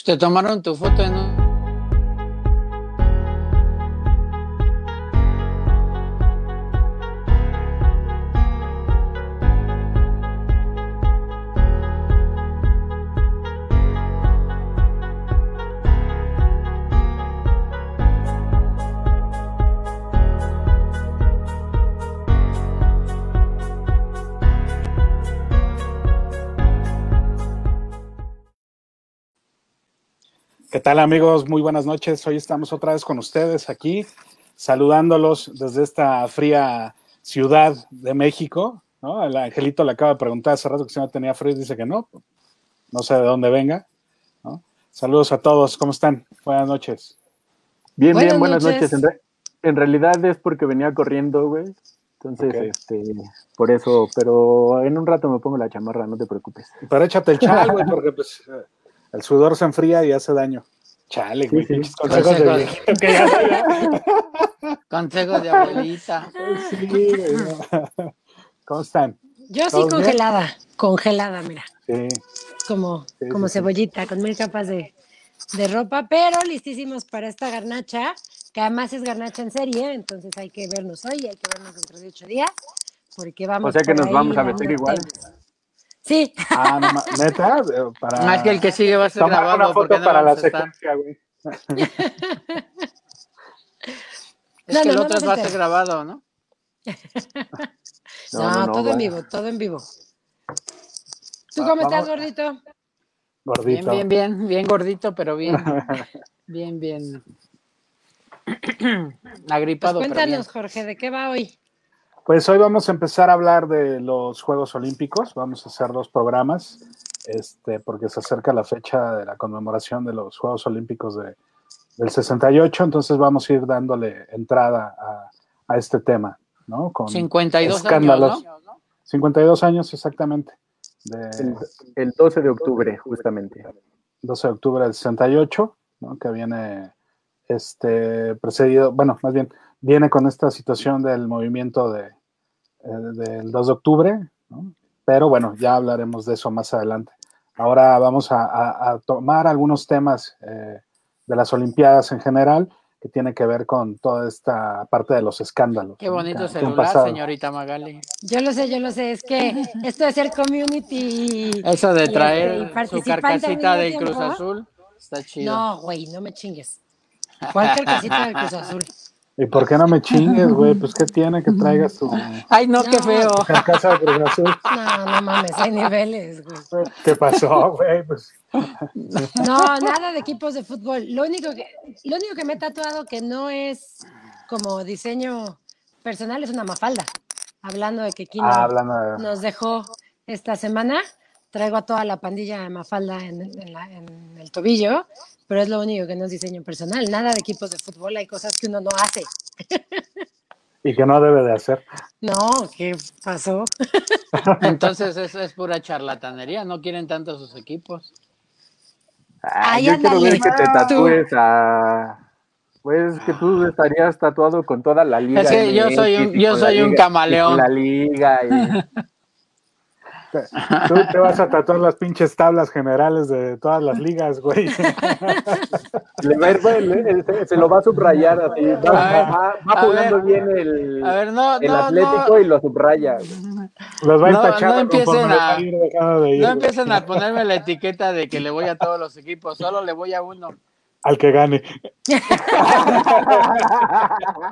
Pues te tomaron tu foto en un... tal amigos? Muy buenas noches. Hoy estamos otra vez con ustedes aquí, saludándolos desde esta fría ciudad de México. ¿no? El angelito le acaba de preguntar hace rato que si no tenía frío, dice que no. No sé de dónde venga. ¿no? Saludos a todos, ¿cómo están? Buenas noches. Bien, buenas bien, buenas noches. noches. En, en, realidad es porque venía corriendo, güey. Entonces, okay. este, por eso, pero en un rato me pongo la chamarra, no te preocupes. Pero échate el chal, güey, porque pues el sudor se enfría y hace daño. Chale, güey. Sí, sí. Consejos, Consejos. de viejito que ya Consejos de abuelita. Sí, güey. ¿Cómo están? Yo sí congelada, bien? congelada, mira. Sí. Como, Sí, como sí, sí. cebollita, con mil capas de, de ropa, pero listísimos para esta garnacha, que además es garnacha en serie, entonces hay que vernos hoy, hay que vernos dentro de ocho días, porque vamos O sea que nos ahí vamos a vestir igual. temas. Sí, Ah, no, ma- neta, Eh, para Más que el que sigue va a ser tomar grabado una foto no para la vamos secuencia, güey. Es No, que no, el otro va a ser grabado, ¿no? no, No, no, no, todo en vivo, todo en vivo. ¿Tú cómo estás, vamos- gordito? Bien, Gordito. bien, bien, bien gordito, pero bien, bien, bien. Pues Agripado, pero bien. cuéntanos, Jorge, ¿de qué va hoy? Pues hoy vamos a empezar a hablar de los Juegos Olímpicos. Vamos a hacer dos programas, este, porque se acerca la fecha de la conmemoración de los Juegos Olímpicos de, del 68. Entonces vamos a ir dándole entrada a, a este tema, ¿no? Con 52 escándalos. años, ¿no? 52 años exactamente, de El, el 12 de octubre, justamente. 12 de octubre del 68, ¿no? que viene este, precedido, bueno, más bien, viene con esta situación del movimiento de, del 2 de octubre, ¿no? pero bueno, ya hablaremos de eso más adelante. Ahora vamos a, a- a tomar algunos temas eh, de las Olimpiadas en general que tiene que ver con toda esta parte de los escándalos. Qué bonito que- celular, señorita Magali. Yo lo sé, yo lo sé, es que esto de ser community. Eso de y- y traer su carcasita del Cruz. Azul está chido. No, güey, no me chingues. ¿Cuál carcasita del Cruz Azul? ¿Y por qué no me chingues, güey? Pues qué tiene que traigas tu Ay, no, qué feo. carcasa de Cruz Azul? No, no mames, hay niveles, güey. ¿Qué pasó, güey? Pues No, nada de equipos de fútbol. Lo único que, lo único que me he tatuado que no es como diseño personal es una mafalda. Hablando de que Kino Ah, hablando de... nos dejó esta semana, traigo a toda la pandilla de mafalda en, en la- en el tobillo, pero es lo único que no es diseño personal. Nada de equipos de fútbol, hay cosas que uno no hace. Y que no debe de hacer. No, ¿qué pasó? Entonces eso es pura charlatanería, no quieren tanto sus equipos. Ay, Ay, yo quiero ver que te Tú. tatúes a. Pues que tú estarías tatuado con toda la liga. Es que yo soy un- yo soy un liga- camaleón. La liga. y- Tú te vas a tatuar las pinches tablas generales de todas las ligas, güey. Le va a ir- güey, le- se, se lo va a subrayar así. Va, A va- va a poniendo ver. bien el, A ver, no, el no, Atlético no, y lo subraya. Los va a ir No, empiecen a- va a ir dejando de ir, no empiecen a ponerme la etiqueta de que le voy a todos los equipos, solo le voy a uno, al que gane.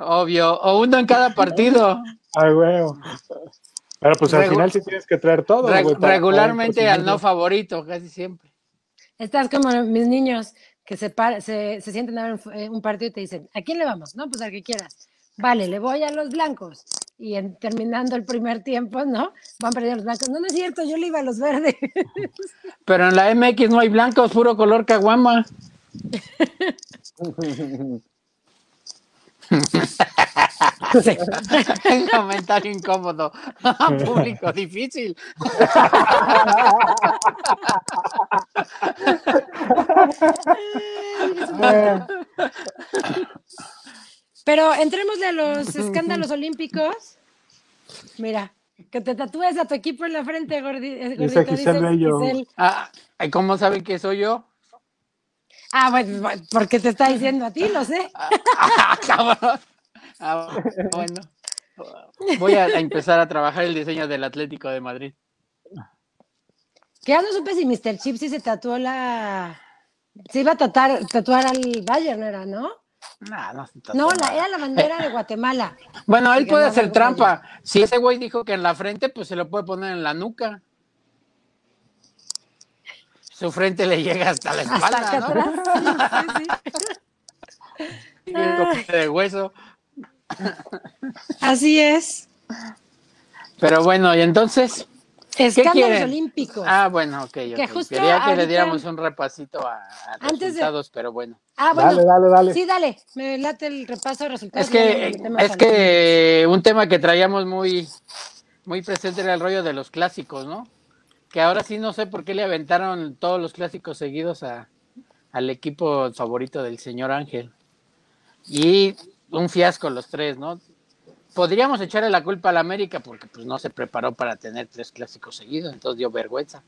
obvio, o uno en cada partido. Ay, güey. Pero pues al Regu- final sí tienes que traer todo, Re- regularmente al no favorito, casi siempre. Estás como mis niños que se, se, se sienten a ver un, eh, un partido y te dicen, ¿a quién le vamos? No, pues al que quieras. Vale, le voy a los blancos. Y en, terminando el primer tiempo, ¿no? Van perdiendo los blancos. No, no es cierto, yo le iba a los verdes. Pero en la MX no hay blancos, puro color caguama. Sí. Comentario incómodo. Público difícil. Pero entrémosle a los escándalos olímpicos. Mira, que te tatúes a tu equipo en la frente, gordi- eh, Dice gordito. Giselle Bello. Giselle. Ah, ¿Cómo saben que soy yo? Ah, bueno, porque te está diciendo a ti, lo sé. ah, ah bueno. Voy a empezar a trabajar el diseño del Atlético de Madrid. Que ya no supe si Mr. Chip sí se tatuó la. Se iba a tatuar, tatuar al Bayern, ¿era, no? no, no la, era la bandera de Guatemala. Bueno, él puede hacer trampa. Si ese güey dijo que en la frente, pues se lo puede poner en la nuca. Su frente le llega hasta la espalda, ¿no? de hueso. Así es. Pero bueno, y entonces. Escándalos olímpicos. Ah, bueno, ok. okay. Quería que le diéramos un repasito a, resultados, pero bueno. Ah, bueno. Dale, dale, dale. Sí, dale. Me late el repaso de resultados. Es que, es que un tema que traíamos muy, muy presente era el rollo de los clásicos, ¿no? Que ahora sí no sé por qué le aventaron todos los clásicos seguidos a, al equipo favorito del señor Ángel. Y un fiasco los tres, ¿no? podríamos echarle la culpa a la América porque pues no se preparó para tener tres clásicos seguidos, entonces dio vergüenza.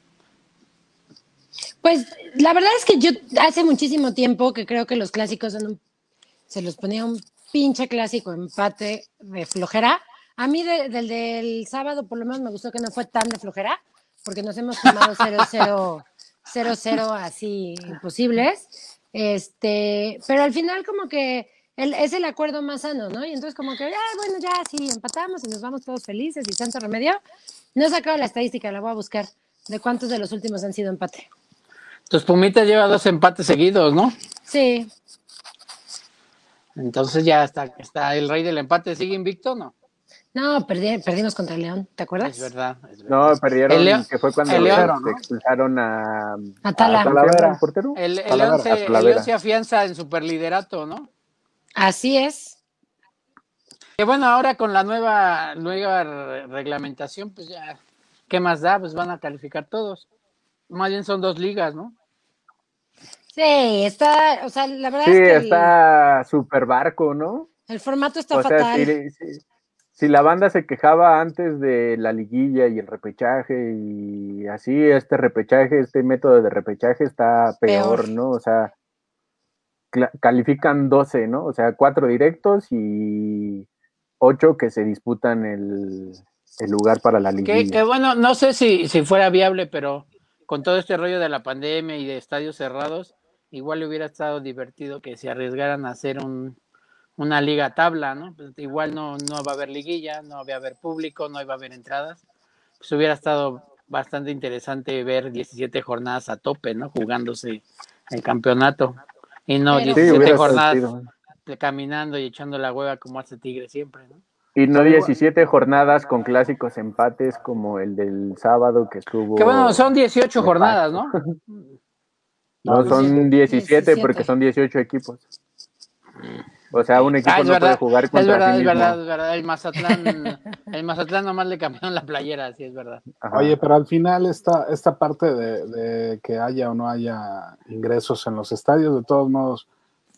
Pues la verdad es que yo hace muchísimo tiempo que creo que los clásicos son se los ponía un pinche clásico empate de flojera. A mí del del sábado por lo menos me gustó que no fue tan de flojera, porque nos hemos tomado 0-0 0-0 así imposibles. Este, pero al final como que es el acuerdo más sano, ¿no? Y entonces como que, ah, bueno, ya sí, empatamos y nos vamos todos felices y tanto remedio. No he sacado la estadística, la voy a buscar, de cuántos de los últimos han sido empate. Tus Pumitas lleva dos empates seguidos, ¿no? Sí. Entonces ya está, está el rey del empate, ¿sigue invicto no? No, perdimos contra el León, ¿te acuerdas? Es verdad, No, perdieron, que fue cuando el León, expulsaron a, a, Talavera, portero. El, León se, el León se afianza en superliderato, ¿no? Así es. Que bueno, ahora con la nueva, nueva reglamentación, pues ya, ¿qué más da? Pues van a calificar todos. Más bien son dos ligas, ¿no? Sí, está, o sea, la verdad es que. está súper barco, ¿no? El formato está fatal. si, la banda se quejaba antes de la liguilla y el repechaje y así, este repechaje, este método de repechaje está peor. ¿no? O sea, califican 12, ¿no? O sea, cuatro directos y ocho que se disputan el, lugar para la liga. Que, bueno, no sé si, si fuera viable, pero con todo este rollo de la pandemia y de estadios cerrados, igual hubiera estado divertido que se arriesgaran a hacer un, una liga tabla, ¿no? Pues igual no, no va a haber liguilla, no va a haber público, no iba a haber entradas. Pues hubiera estado bastante interesante ver 17 jornadas a tope, ¿no? Jugándose el campeonato. Y no 17 jornadas caminando y echando la hueva como hace Tigre siempre, ¿no? Y no 17 jornadas con clásicos empates como el del sábado que estuvo. Que bueno, son 18 jornadas, ¿no? no, son 17, porque son 18 equipos. O sea, un equipo no puede jugar contra Es verdad, sí es verdad, es verdad. El Mazatlán, el Mazatlán nomás le cambiaron la playera, sí, es verdad. Oye, pero al final esta, esta parte de, que haya o no haya ingresos en los estadios, de todos modos,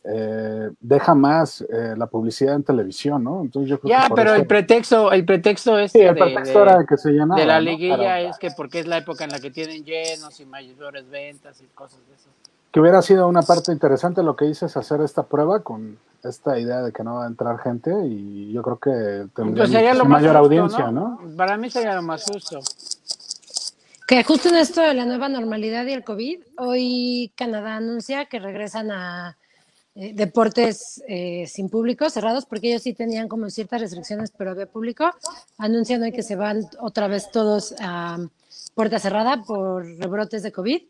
eh, deja más eh, la publicidad en televisión, ¿no? Entonces yo creo ya, pero el pretexto, el pretexto es el pretexto de, era que se llenaba, de la liguilla es que porque es la época en la que tienen llenos y mayores ventas y cosas de eso que hubiera sido una parte interesante lo que dices hacer esta prueba con esta idea de que no va a entrar gente y yo creo que tendría pues mayor audiencia, ¿no? Para mí sería lo más justo. Que justo en esto de la nueva normalidad y el COVID, hoy Canadá anuncia que regresan a eh, deportes eh, sin público, cerrados, porque ellos sí tenían como ciertas restricciones, pero había público. Anuncian hoy que se van otra vez todos a puerta cerrada por rebrotes de COVID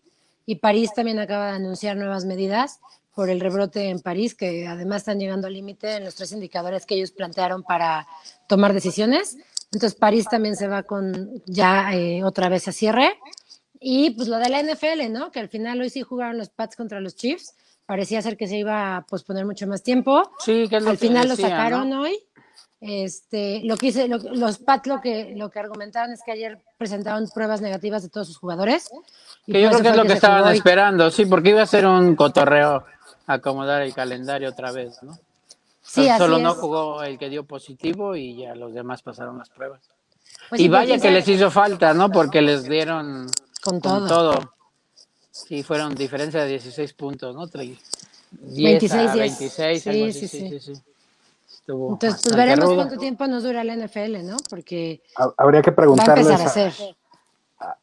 y París también acaba de anunciar nuevas medidas por el rebrote en París, que además están llegando al límite en los tres indicadores que ellos plantearon para tomar decisiones. Entonces París también se va con ya eh, otra vez a cierre. Y pues lo de la NFL, ¿no? Que al final hoy sí jugaron los Pats contra los Chiefs. Parecía ser que se iba a posponer mucho más tiempo. Sí, que Al final lo sacaron hoy. Este, lo que hice, los Pats lo que, lo que argumentaron es que ayer presentaron pruebas negativas de todos sus jugadores. Que yo creo que es lo que, estaban esperando, sí, porque iba a ser un cotorreo acomodar el calendario otra vez, ¿no? Sí, solo no jugó el que dio positivo y ya los demás pasaron las pruebas. Pues y vaya que les hizo falta, ¿no? Porque les dieron con todo. Sí, fueron diferencia de 16 puntos, ¿no? 10 26, a 26, sí, algo sí, así, sí, sí. sí, sí. Estuvo Entonces, pues veremos rudo. cuánto tiempo nos dura la NFL, ¿no? Porque Ha- Habría que va a preguntarles empezar a a, hacer.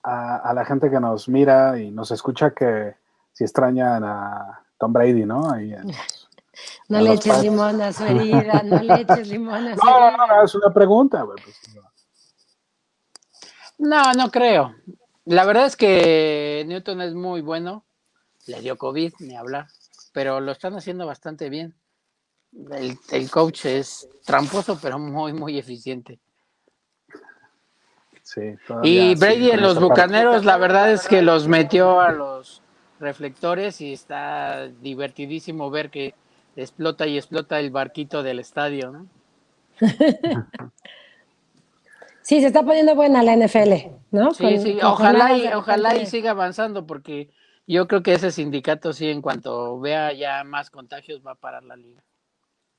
A- a la gente que nos mira y nos escucha que si extrañan a Tom Brady, ¿no? Ahí en- No le eches limón a su herida, no le eches limón a su No, no, herida. no, es una pregunta, pues, no. No, no creo. La verdad es que Newton es muy bueno. Le dio COVID, ni hablar. Pero lo están haciendo bastante bien. El, el coach es tramposo, pero muy, muy eficiente. Sí, Y Brady en los parte. bucaneros, la verdad es que los metió a los reflectores y está divertidísimo ver que explota y explota el barquito del estadio, ¿no? Sí, se está poniendo buena la NFL, ¿no? Sí, Con- sí, con ojalá y, ojalá y siga avanzando porque yo creo que ese sindicato sí, en cuanto vea ya más contagios, va a parar la liga.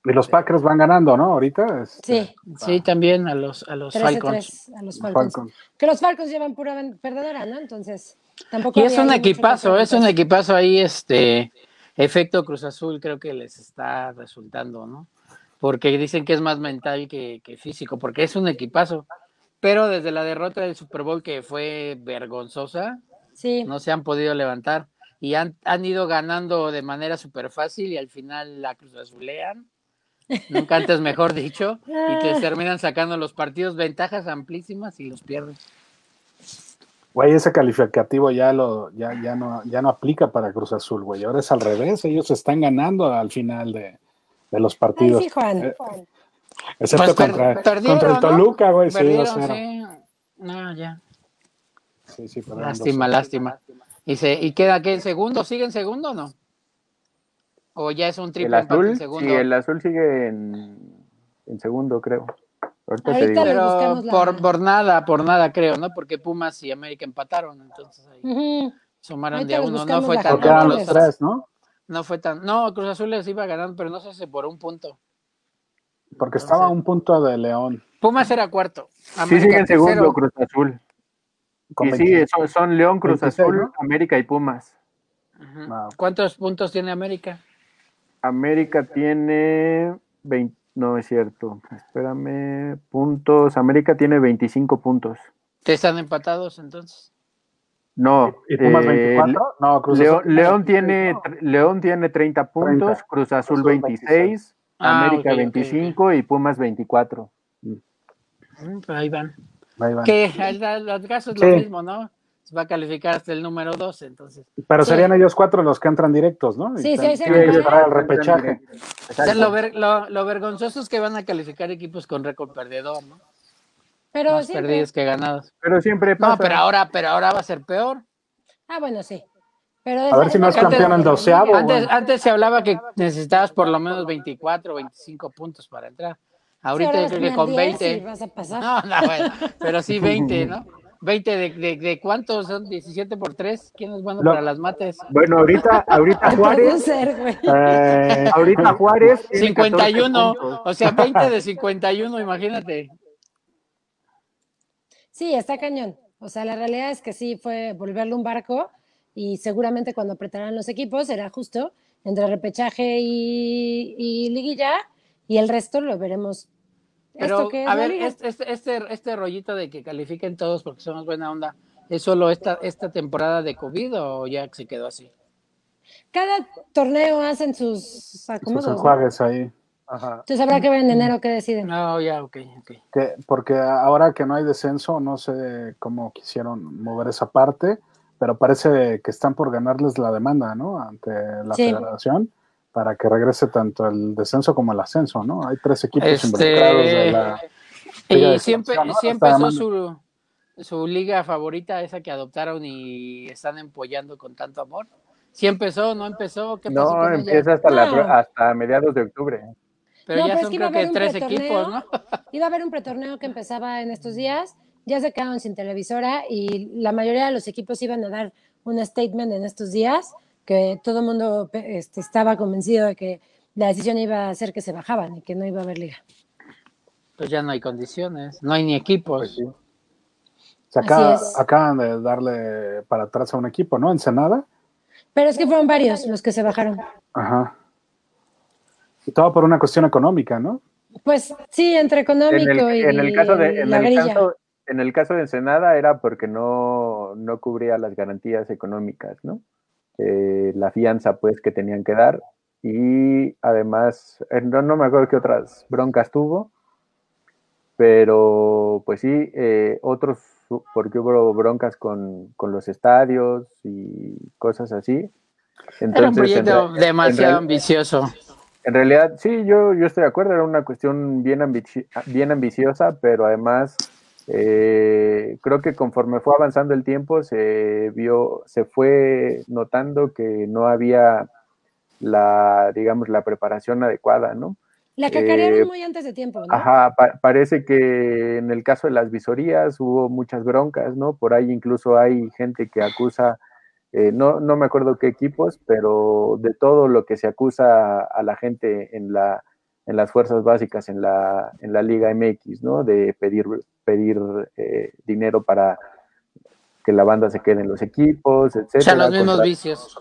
Y los Packers van ganando, ¿no? Ahorita. este, Sí, Sí, también a los, a los Falcons. 13-3 a los Falcons. Falcons. Que los Falcons llevan pura perdedora, ¿no? Entonces, tampoco. Y es un equipazo, es un equipazo ahí, este efecto Cruz Azul creo que les está resultando, ¿no? Porque dicen que es más mental que, que físico, porque es un equipazo. Pero desde la derrota del Super Bowl que fue vergonzosa, Sí, no se han podido levantar y han, han ido ganando de manera súper fácil y al final la Cruz Azulean, nunca antes mejor dicho, y te terminan sacando los partidos ventajas amplísimas y los pierden. Güey, ese calificativo ya lo, ya, ya no, ya no aplica para Cruz Azul, güey. Ahora es al revés, ellos están ganando al final de, de los Ay, partidos. sí, Juan. Eh, excepto Pues per- contra, contra el ¿no? Toluca, güey, sí, Perdieron, 2-0. sí. No, ya. Sí, sí, Lástima, 2-0. lástima. Y, se, y queda que en segundo, ¿sigue en segundo o no? ¿O ya es un El triple empate azul, en segundo? sí, el azul sigue en, en segundo, creo. Ahorita, te digo. Pero la- por, por nada, por nada creo, ¿no? Porque Pumas y América empataron, entonces ahí sumaron Ahorita de a uno. No fue tan los tres, ¿no? No fue tan. No, Cruz Azul les iba ganando, pero no sé si por un punto. Porque estaba a un punto de León. Pumas era cuarto. Sí, América sigue en segundo tercero. Cruz Azul. Con y 20. sí, son, son León, Cruz 26, Azul, ¿no? América y Pumas. ¿Cuántos puntos tiene América? América tiene 20, no es cierto, espérame, puntos, América tiene 25 puntos. ¿Te están empatados entonces? No, ¿Y Pumas eh, 24? No, Cruz León, Azul. León tiene, León tiene 30 puntos, 30. Cruz Azul Cruz Azul 26, Ah, América ok, ok, 25 y Pumas 24. Mm, pues ahí van. Ahí van. Que al- al caso es Sí. lo mismo, ¿no? Va a calificar hasta el número 12, entonces. Pero Sí. serían ellos cuatro los que entran directos, ¿no? Sí, sí, al Entran repechaje. O sea, lo, ver- lo, lo vergonzoso es que van a calificar equipos con récord perdedor, ¿no? Pero Más siempre. perdidos que ganados. Pero siempre pasa. No, pero ahora, pero ahora va a ser peor. Ah, bueno, sí. Pero A ver si no es campeón en doceavo. Antes, bueno. antes se hablaba que necesitabas por lo menos 24 o 25 puntos para entrar. Ahorita ahora yo creo es que con 10 y 20. vas a pasar. No, no, bueno, pero sí 20, ¿no? 20 de, de, de cuántos son 17 por 3. ¿Quién es bueno Lo- para las mates? Bueno, ahorita, ahorita Juárez. Eh, ahorita Juárez. tiene 14 51, puntos. o sea, 20 de 51, imagínate. Sí, está cañón. O sea, la realidad es que sí fue volverle un barco y seguramente cuando apretarán los equipos será justo entre repechaje y, y liguilla y el resto lo veremos. Pero, Esto que es a ver, este, este, este, este rollito de que califiquen todos porque somos buena onda, ¿es solo esta, esta temporada de COVID o ya se quedó así? Cada torneo hacen sus sus acomodos. ¿no? enjuagues ahí. Ajá. Entonces habrá que ver en enero qué deciden. No, ya, ok, ok. Que, porque ahora que no hay descenso, no sé cómo quisieron mover esa parte, pero parece que están por ganarles la demanda, ¿no? Ante la Sí. federación para que regrese tanto el descenso como el ascenso, ¿no? Hay tres equipos Este, involucrados de la Y siempre, ¿no? Está empezó su, su liga favorita, esa que adoptaron y están empollando con tanto amor. ¿Sí empezó no empezó? ¿Qué pasó No, con ella? empieza hasta, la, hasta mediados de octubre. Pero No, ya pero es son que iba a creo que haber un tres pretorneo. equipos, ¿no? Iba a haber un pretorneo que empezaba en estos días, ya se quedaron sin televisora y la mayoría de los equipos iban a dar un statement en estos días, que todo el mundo este, estaba convencido de que la decisión iba a ser que se bajaban y que no iba a haber liga. Pues ya no hay condiciones, no hay ni equipos. Pues Se acaba- acaban de darle para atrás a un equipo, ¿no? Ensenada, Pero es que fueron varios los que se bajaron. Ajá. Y todo por una cuestión económica, ¿no? Pues sí, entre económico y en el caso de, en el caso, en el caso de Ensenada era porque no, no cubría las garantías económicas, ¿no? Eh, la fianza, pues, que tenían que dar. Y además, eh, no, no me acuerdo qué otras broncas tuvo, pero pues sí, eh, otros, porque hubo broncas con, con, los estadios y cosas así. Entonces, era un proyecto demasiado ambicioso. En realidad, sí, yo, yo estoy de acuerdo, era una cuestión bien, bien ambiciosa, pero además eh, creo que conforme fue avanzando el tiempo se vio, se fue notando que no había la, digamos, la preparación adecuada, ¿no? La cacarearon eh, muy antes de tiempo, ¿no? Ajá, parece que en el caso de las visorías hubo muchas broncas, ¿no? Por ahí incluso hay gente que acusa eh, no, no me acuerdo qué equipos, pero de todo lo que se acusa a la gente en, la, en las fuerzas básicas en la, en la Liga MX, ¿no? De pedir, pedir eh, dinero para que la banda se quede en los equipos, etc. O sea, los mismos vicios.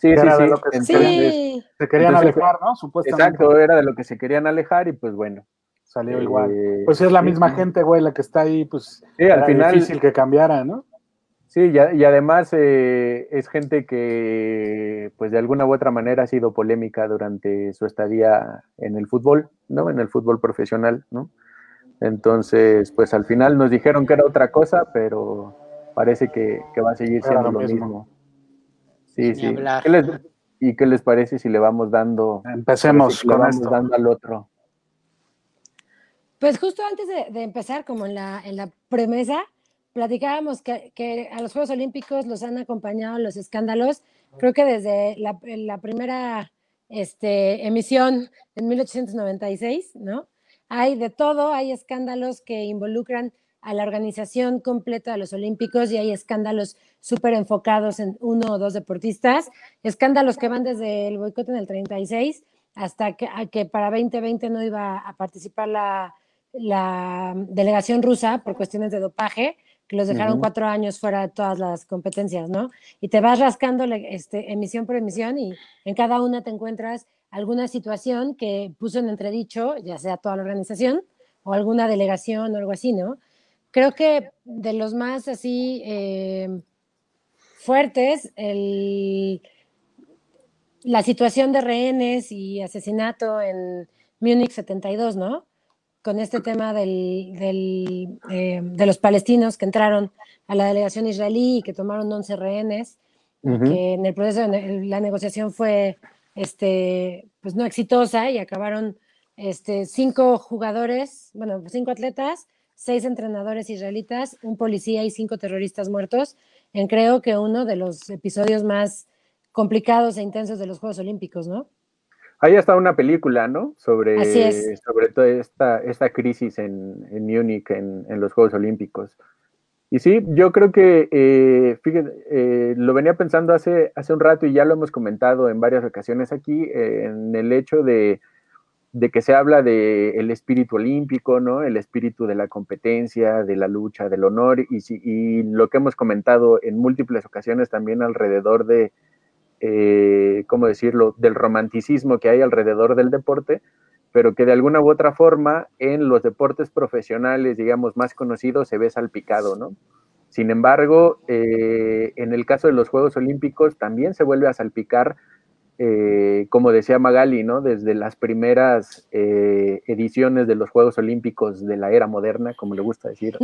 Sí, sí, sí. Se querían alejar, ¿no? Supuestamente. Exacto, era de lo que se querían alejar y pues bueno. Salió igual. Eh, pues es la misma gente, güey, la que está ahí, pues sí, al final, difícil que cambiara, ¿no? Sí, y, además eh, es gente que, pues de alguna u otra manera ha sido polémica durante su estadía en el fútbol, ¿no? En el fútbol profesional, ¿no? Entonces, pues al final nos dijeron que era otra cosa, pero parece que, va a seguir siendo lo, mismo. Sí, sí. ¿Y qué les parece si le vamos dando? Empecemos le vamos dando al otro. Pues justo antes de, de empezar, como en la, en la promesa, platicábamos que, a los Juegos Olímpicos los han acompañado los escándalos, creo que desde la, primera este, emisión en 1896, ¿no? Hay de todo, hay escándalos que involucran a la organización completa de los Olímpicos y hay escándalos súper enfocados en uno o dos deportistas, escándalos que van desde el boicot en el 36 hasta que, que para 2020 no iba a participar la delegación rusa por cuestiones de dopaje que los dejaron cuatro años fuera de todas las competencias, ¿no? Y te vas rascando este, emisión por emisión y en cada una te encuentras alguna situación que puso en entredicho, ya sea toda la organización o alguna delegación o algo así, ¿no? Creo que de los más así eh, fuertes, el, la situación de rehenes y asesinato en Múnich 72, ¿no? Con este tema del, eh, de los palestinos que entraron a la delegación israelí y que tomaron 11 rehenes, que en el proceso de la negociación fue este, pues no exitosa y acabaron este, cinco jugadores, bueno, cinco atletas, seis entrenadores israelitas, un policía y cinco terroristas muertos, en creo que uno de los episodios más complicados e intensos de los Juegos Olímpicos, ¿no? Ahí está una película, ¿no? Sobre, sobre toda esta, esta crisis en, en Múnich, en, en, los Juegos Olímpicos. Y sí, yo creo que, eh, fíjate, eh, lo venía pensando hace, hace un rato y ya lo hemos comentado en varias ocasiones aquí, eh, en el hecho de, de, que se habla del el espíritu olímpico, ¿no? El espíritu de la competencia, de la lucha, del honor, y, y lo que hemos comentado en múltiples ocasiones también alrededor de, eh, ¿cómo decirlo?, del romanticismo que hay alrededor del deporte, pero que de alguna u otra forma en los deportes profesionales, digamos, más conocidos se ve salpicado, ¿no? Sin embargo, eh, en el caso de los Juegos Olímpicos también se vuelve a salpicar, eh, como decía Magali, ¿no? Desde las primeras ediciones de los Juegos Olímpicos de la era moderna, como le gusta decir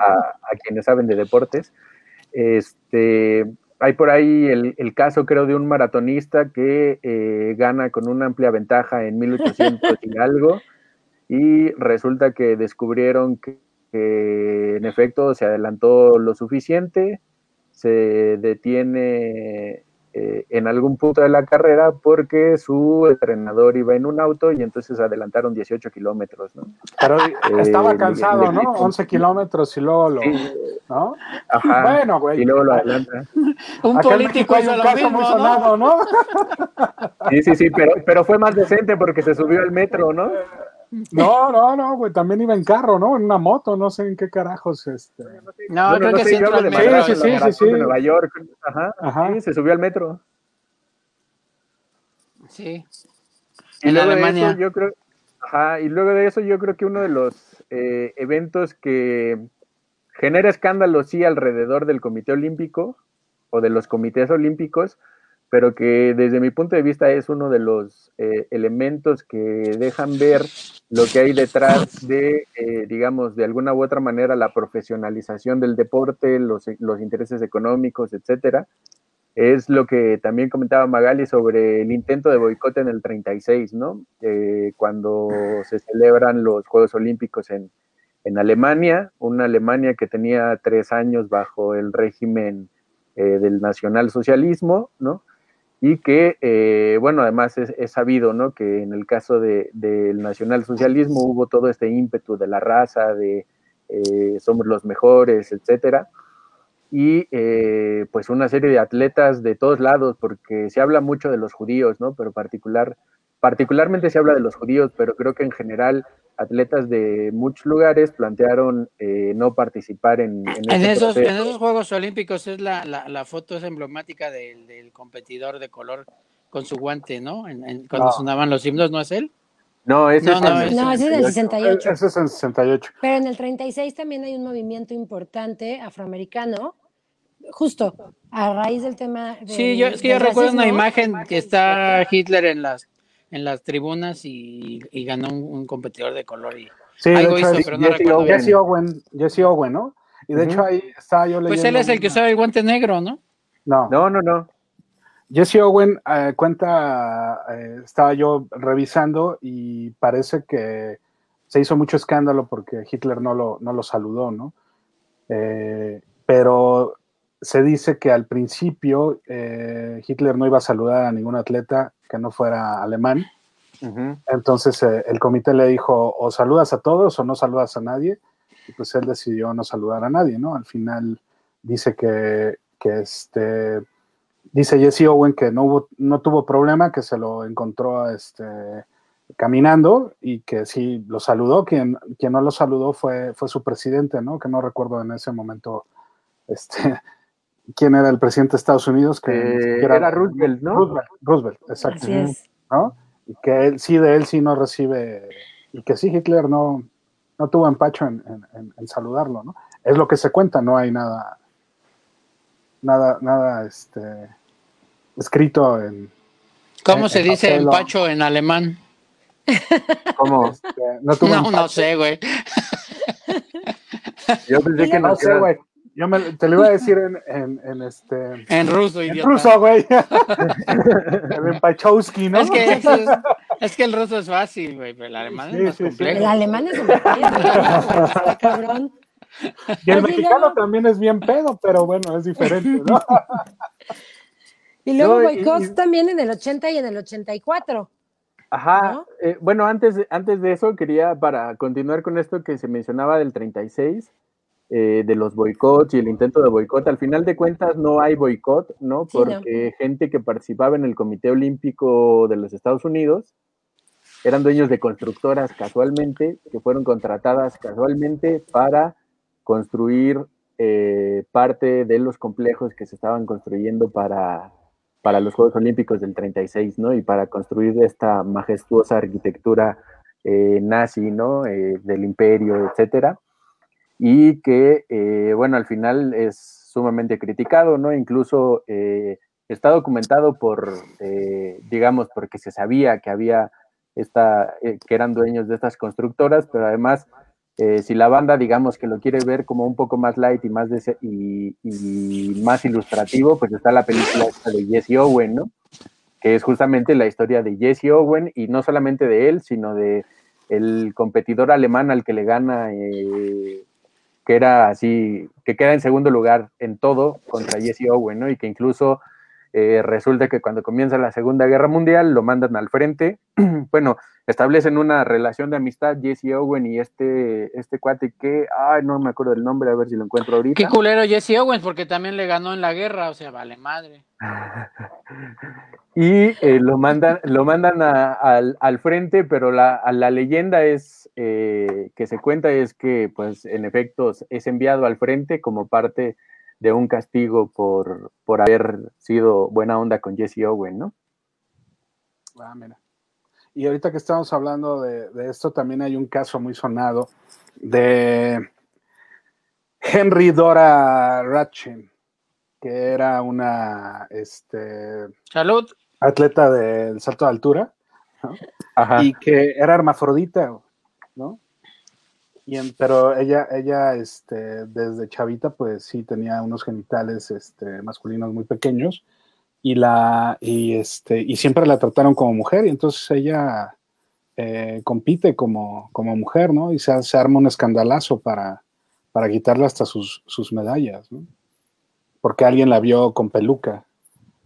a, a quienes saben de deportes, este, hay por ahí el, caso, creo, de un maratonista que eh, gana con una amplia ventaja en 1800 y algo, y resulta que descubrieron que, en efecto se adelantó lo suficiente, se detiene eh, en algún punto de la carrera porque su entrenador iba en un auto y entonces adelantaron 18 kilómetros, ¿no? Pero eh, estaba cansado, ¿no? 11 kilómetros y luego lo, ¿no? Ajá. Bueno, güey. Y luego lo adelanta. un político hay un caso muy sonado, ¿no? sí, sí, sí, pero, pero fue más decente porque se subió al metro, ¿no? No, no, no, güey, también iba en carro, ¿no? En una moto, no sé en qué carajos. Este... No, creo que sí, sí, sí, sí, sí, Nueva York, ajá, ajá. Sí, se subió al metro. Sí. Y en Alemania. yo creo, ajá, y luego de eso yo creo que uno de los eh, eventos que genera escándalo sí alrededor del Comité Olímpico o de los comités olímpicos, pero que desde mi punto de vista es uno de los eh, elementos que dejan ver lo que hay detrás de, eh, digamos, de alguna u otra manera la profesionalización del deporte, los, los intereses económicos, etcétera, es lo que también comentaba Magali sobre el intento de boicot en el 36, ¿no? Eh, cuando se celebran los Juegos Olímpicos en, en, Alemania, una Alemania que tenía tres años bajo el régimen del nacionalsocialismo, ¿no? Y que, eh, bueno, además es, sabido, ¿no? Que en el caso del de, nacionalsocialismo hubo todo este ímpetu de la raza, de eh, somos los mejores, etcétera, y eh, pues una serie de atletas de todos lados, porque se habla mucho de los judíos, ¿no? Pero particular, particularmente se habla de los judíos, pero creo que en general atletas de muchos lugares plantearon eh, no participar en, en, este esos, en, esos, Juegos Olímpicos es la, la, foto es emblemática del, del, competidor de color con su guante, ¿no? cuando sonaban los himnos, ¿no es él? No, ese, no, es, no, ese es del 68. Ese es el 68. Pero en el 36 también hay un movimiento importante afroamericano, justo a raíz del tema. sí, yo, es que yo recuerdo una imagen que está Hitler en las en las tribunas y, ganó un, competidor de color y sí, algo hizo, pero no Jesse, recuerdo Jesse Owen, Jesse Owen, ¿no? Y de hecho ahí está yo leyendo. Pues él es el que usaba el guante negro, ¿no? No, no, no. no. Jesse Owen eh, cuenta, eh, estaba yo revisando y parece que se hizo mucho escándalo porque Hitler no lo, no lo saludó, ¿no? Eh, pero se dice que al principio Hitler no iba a saludar a ningún atleta que no fuera alemán. Entonces eh, el comité le dijo, o saludas a todos o no saludas a nadie. Y pues él decidió no saludar a nadie, ¿no? Al final dice que, que este, dice Jesse Owen que no, hubo, no tuvo problema, que se lo encontró este, caminando y que sí lo saludó. Quien, quien no lo saludó fue, fue su presidente, ¿no? Que no recuerdo en ese momento este, quién era el presidente de Estados Unidos, que, eh, era, Roosevelt, ¿no? Roosevelt, Roosevelt exacto. ¿no? Y que él sí, de él sí no recibe, y que sí Hitler no, no tuvo empacho en, en, saludarlo, ¿no? Es lo que se cuenta, no hay nada, nada, nada, este, escrito en... ¿Cómo se dice empacho en alemán? ¿Cómo? Este, no, no, no, sé, güey. Yo pensé que no, sé, güey. Yo me, te lo iba a decir en, en, en este. En ruso, idiota. En ruso, güey. en Pachowski, ¿no? Es que, es, es, que el ruso es fácil, güey, pero el alemán es más complejo. El alemán es un cabrón. Y el mexicano también es bien pedo, pero bueno, es diferente, ¿no? y luego no, boicot también en el 80 y en el 84. Ajá, eh, bueno, antes, antes de eso quería, para continuar con esto que se mencionaba del 36, eh, de los boicots y el intento de boicot. Al final de cuentas no hay boicot, ¿no? Porque gente que participaba en el Comité Olímpico de los Estados Unidos eran dueños de constructoras casualmente, que fueron contratadas casualmente para construir eh, parte de los complejos que se estaban construyendo para, para los Juegos Olímpicos del 36, ¿no? Y para construir esta majestuosa arquitectura eh, nazi, ¿no? del imperio, etcétera y que, eh, bueno, al final es sumamente criticado, ¿no? Incluso eh, está documentado por, eh, digamos, porque se sabía que había esta, que eran dueños de estas constructoras, pero además, si la banda, digamos, que lo quiere ver como un poco más light y más, y más ilustrativo, pues está la película de Jesse Owen, ¿no? Que es justamente la historia de Jesse Owen y no solamente de él, sino de el competidor alemán al que le gana eh, que era así, que queda en segundo lugar en todo contra Jesse Owen, ¿no? Y que incluso eh, resulta que cuando comienza la Segunda Guerra Mundial lo mandan al frente, bueno, establecen una relación de amistad Jesse Owen y este, este cuate que, ay, no me acuerdo del nombre, a ver si lo encuentro ahorita. Qué culero Jesse Owens, porque también le ganó en la guerra, o sea, vale madre. y eh, lo mandan, lo mandan al, al, frente, pero la, la leyenda es eh, que se cuenta es que, pues, en efecto, es enviado al frente como parte de un castigo por, por haber sido buena onda con Jesse Owen, ¿no? Ah, mira. Y ahorita que estamos hablando de, de, esto, también hay un caso muy sonado de Henry Dora Ratchin, que era una este, Salud. Atleta del salto de altura, ¿no? y que era hermafrodita, ¿no? Y en, pero ella, ella este, desde chavita, pues sí tenía unos genitales este, masculinos muy pequeños y, la, y, este, y siempre la trataron como mujer y entonces ella eh, compite como, como mujer, ¿no? Y se, se arma un escandalazo para, para quitarle hasta sus, sus medallas, ¿no? Porque alguien la vio con peluca.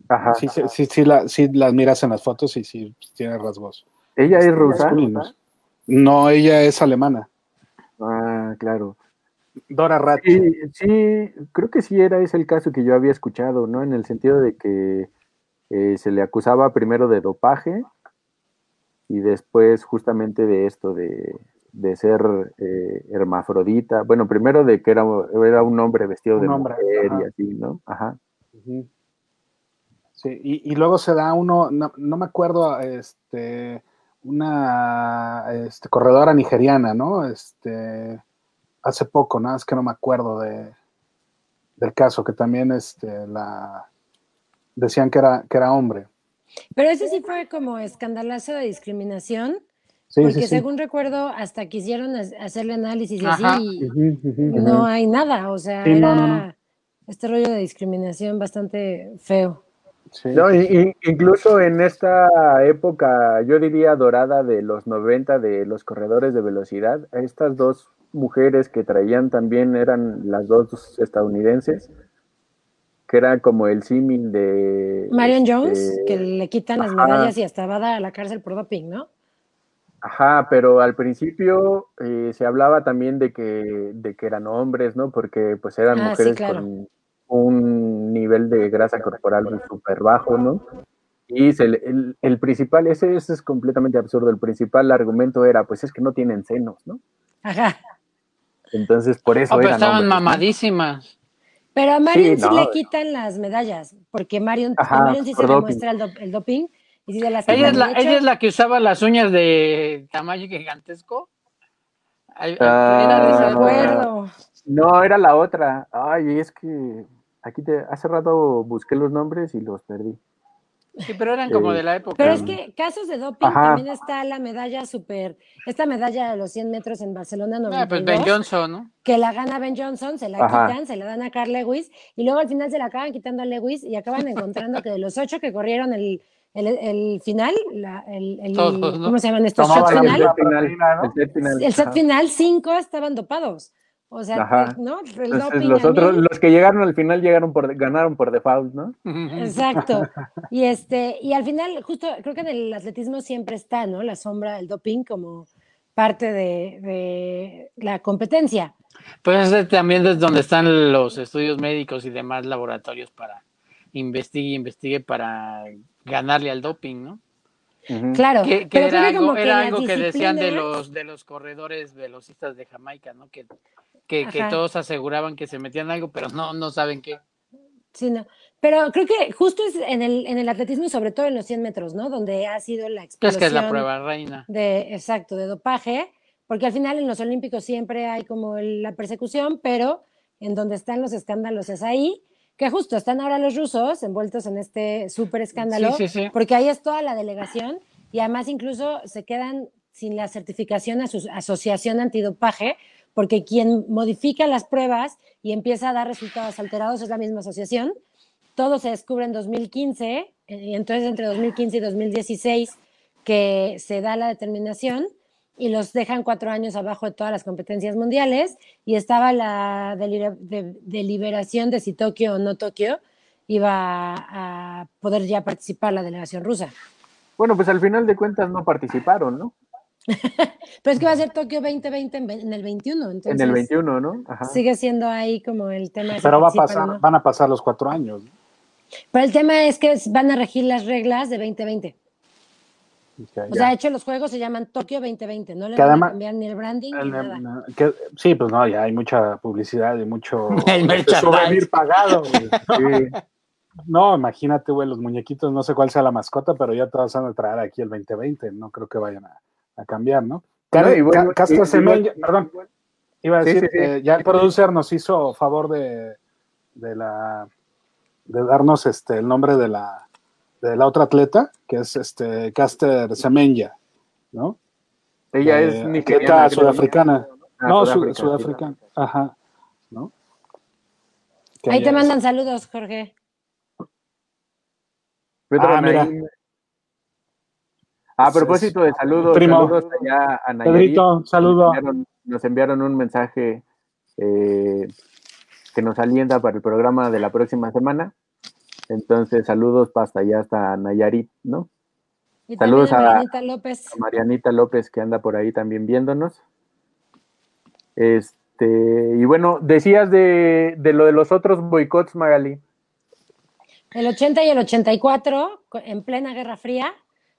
Ajá. Sí, sí, sí, sí, la, sí las miras en las fotos y sí tiene rasgos. ¿Ella es rusa? masculinos. No, ella es alemana. Ah, claro. Dora Rat. Sí, sí, creo que sí era ese el caso que yo había escuchado, ¿no? En el sentido de que eh, se le acusaba primero de dopaje y después justamente de esto de, de ser eh, hermafrodita. Bueno, primero de que era, era un hombre vestido Un de hombre, mujer ajá. y así, ¿no? Ajá. Sí, y, y luego se da uno, no, no me acuerdo, este, una este, corredora nigeriana, ¿no? Este, hace poco, nada, es que no me acuerdo de, del caso, que también este, la, decían que era, que era hombre. Pero ese sí fue como escandalazo de discriminación, Sí, porque sí, sí. según recuerdo, hasta quisieron ha- hacerle análisis y así, y no hay nada, o sea, Sí, no, era no, no. este rollo de discriminación bastante feo. Sí. No, incluso en esta época, yo diría dorada de los 90 de los corredores de velocidad, estas dos mujeres que traían también eran las dos estadounidenses, que era como el símil de... Marion este, Jones, que le quitan las medallas y hasta va a dar a la cárcel por doping, ¿no? Ajá, pero al principio eh, se hablaba también de que, de que eran hombres, ¿no? Porque pues eran Ah, sí, mujeres claro. con un nivel de grasa corporal súper bajo, ¿no? Y se le- el, el principal, ese, ese es completamente absurdo, el principal argumento era, pues es que no tienen senos, ¿no? Ajá. Entonces por eso Ah, pero eran estaban mamadísimas. Pero a Marion sí, no. le quitan las medallas, porque Marion, Ajá, a Marion sí se por le doping. muestra el, dop- el doping y si se las Ella es, la, De hecho, ella es la que usaba las uñas de tamaño gigantesco. Ay, Ah, era de acuerdo. No, era la otra. Ay, es que aquí te, hace rato busqué los nombres y los perdí. Sí, pero eran como Sí. de la época. Pero es que casos de doping Ajá. también está la medalla super, esta medalla de los 100 metros en Barcelona Ah, pues 92, Ben Johnson, ¿no? que la gana Ben Johnson, se la Ajá. quitan, se la dan a Carl Lewis y luego al final se la acaban quitando a Lewis y acaban encontrando que de los ocho que corrieron el, el, el final, la- el, el- Todos, ¿no? ¿cómo se llaman estos shots final? El final, proteína, ¿no? el set final. El set Ajá. final, cinco estaban dopados. O sea, Ajá. ¿no? El Entonces, los otros, los que llegaron al final llegaron por, ganaron por default, ¿no? Exacto. Y este, y al final, justo creo que en el atletismo siempre está, ¿no? La sombra del doping como parte de, de la competencia. Pues ese también es donde están los estudios médicos y demás laboratorios para investigue y investigue para ganarle al doping, ¿no? Claro, Que, que pero era algo, que era decían de los de los corredores velocistas de Jamaica, ¿no? Que, que, que todos aseguraban que se metían algo, pero no, no saben qué. Sí, no. Pero creo que justo es en el, en el atletismo y sobre todo en los 100 metros, ¿no? Donde ha sido la Es explosión que es la prueba reina. de, exacto, de dopaje, porque al final en los olímpicos siempre hay como el- la persecución, pero en donde están los escándalos es ahí, que justo están ahora los rusos envueltos en este súper escándalo, Sí, sí, sí. porque ahí es toda la delegación y además incluso se quedan sin la certificación a su asociación antidopaje, porque quien modifica las pruebas y empieza a dar resultados alterados es la misma asociación. Todo se descubre en 2015, eh, y entonces entre 2015 y 2016 que se da la determinación y los dejan cuatro años abajo de todas las competencias mundiales y estaba la delibera- de- deliberación de si Tokio o no Tokio iba a, poder ya participar la delegación rusa. Bueno, pues al final de cuentas no participaron, ¿no? Pero es que va a ser Tokio 2020 en, el 21, entonces en el 21, ¿no? Ajá. sigue siendo ahí como el tema. de si Pero va a pasar, no. van a pasar los cuatro años. Pero el tema es que van a regir las reglas de 2020. O ya. sea, de hecho, los juegos se llaman Tokio 2020. No le van a cambiar ni el branding El- ni nada. no, que- sí, pues no, ya hay mucha publicidad y mucho souvenir pagado. güey. Sí. No, imagínate, güey, los muñequitos, no sé cuál sea la mascota, pero ya todas van a traer aquí el 2020, no creo que vayan a, cambiar, ¿no? Castro Semenya, perdón, iba a decir, eh, ya el producer nos hizo favor de, de la de darnos este el nombre de la de la otra atleta, que es este Caster Semenya, ¿no? Ella es eh, nigeriana. sudafricana. Ah, no, sudafricana. Ajá. ¿No? Ahí te mandan saludos, Jorge. Ah, mira. A propósito de saludos, saludos allá a Pedrito, saludo. Nos enviaron, un mensaje eh, que nos alienta para el programa de la próxima semana. Entonces, saludos hasta allá, hasta Nayarit, ¿no? saludos a Marianita López. A Marianita López, que anda por ahí también viéndonos. Este, y bueno, decías de, de lo de los otros boicots, Magali. El 80 y el 84, en plena Guerra Fría,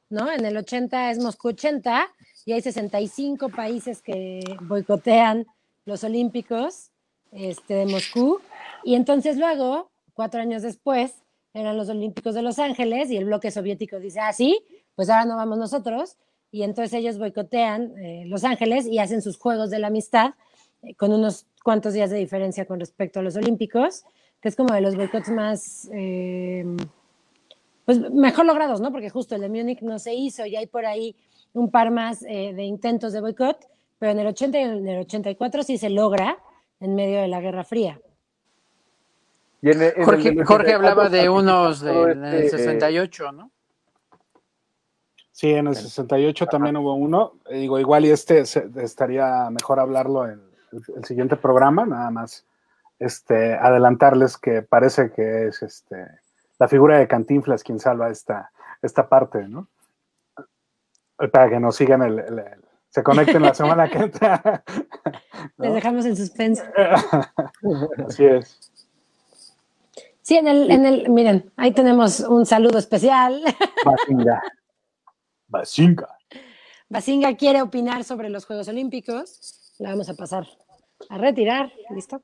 ¿no? En el 80 es Moscú 80 y hay 65 países que boicotean los Olímpicos este, de Moscú. Y entonces luego, cuatro años después, eran los Olímpicos de Los Ángeles y el bloque soviético dice, ah, sí, pues ahora no vamos nosotros. Y entonces ellos boicotean eh, Los Ángeles y hacen sus Juegos de la Amistad eh, con unos cuantos días de diferencia con respecto a los Olímpicos que es como de los boicots más, eh, pues mejor logrados, ¿no? Porque justo el de Múnich no se hizo y hay por ahí un par más eh, de intentos de boicot, pero en el 80 y en el 84 sí se logra en medio de la Guerra Fría. Jorge, hablaba de unos en el 68, este, ¿no? Sí, en el 68 también hubo uno. Digo, igual y este estaría mejor hablarlo en el siguiente programa, nada más este, adelantarles que parece que es este, la figura de Cantinflas quien salva esta, esta parte, ¿no? Para que nos sigan el, se conecten la semana que entra. Les dejamos en suspenso. Así es. Sí, en el, en el, miren, ahí tenemos un saludo especial. Basinga. Basinga. Basinga quiere opinar sobre los Juegos Olímpicos. La vamos a pasar a retirar, ¿listo?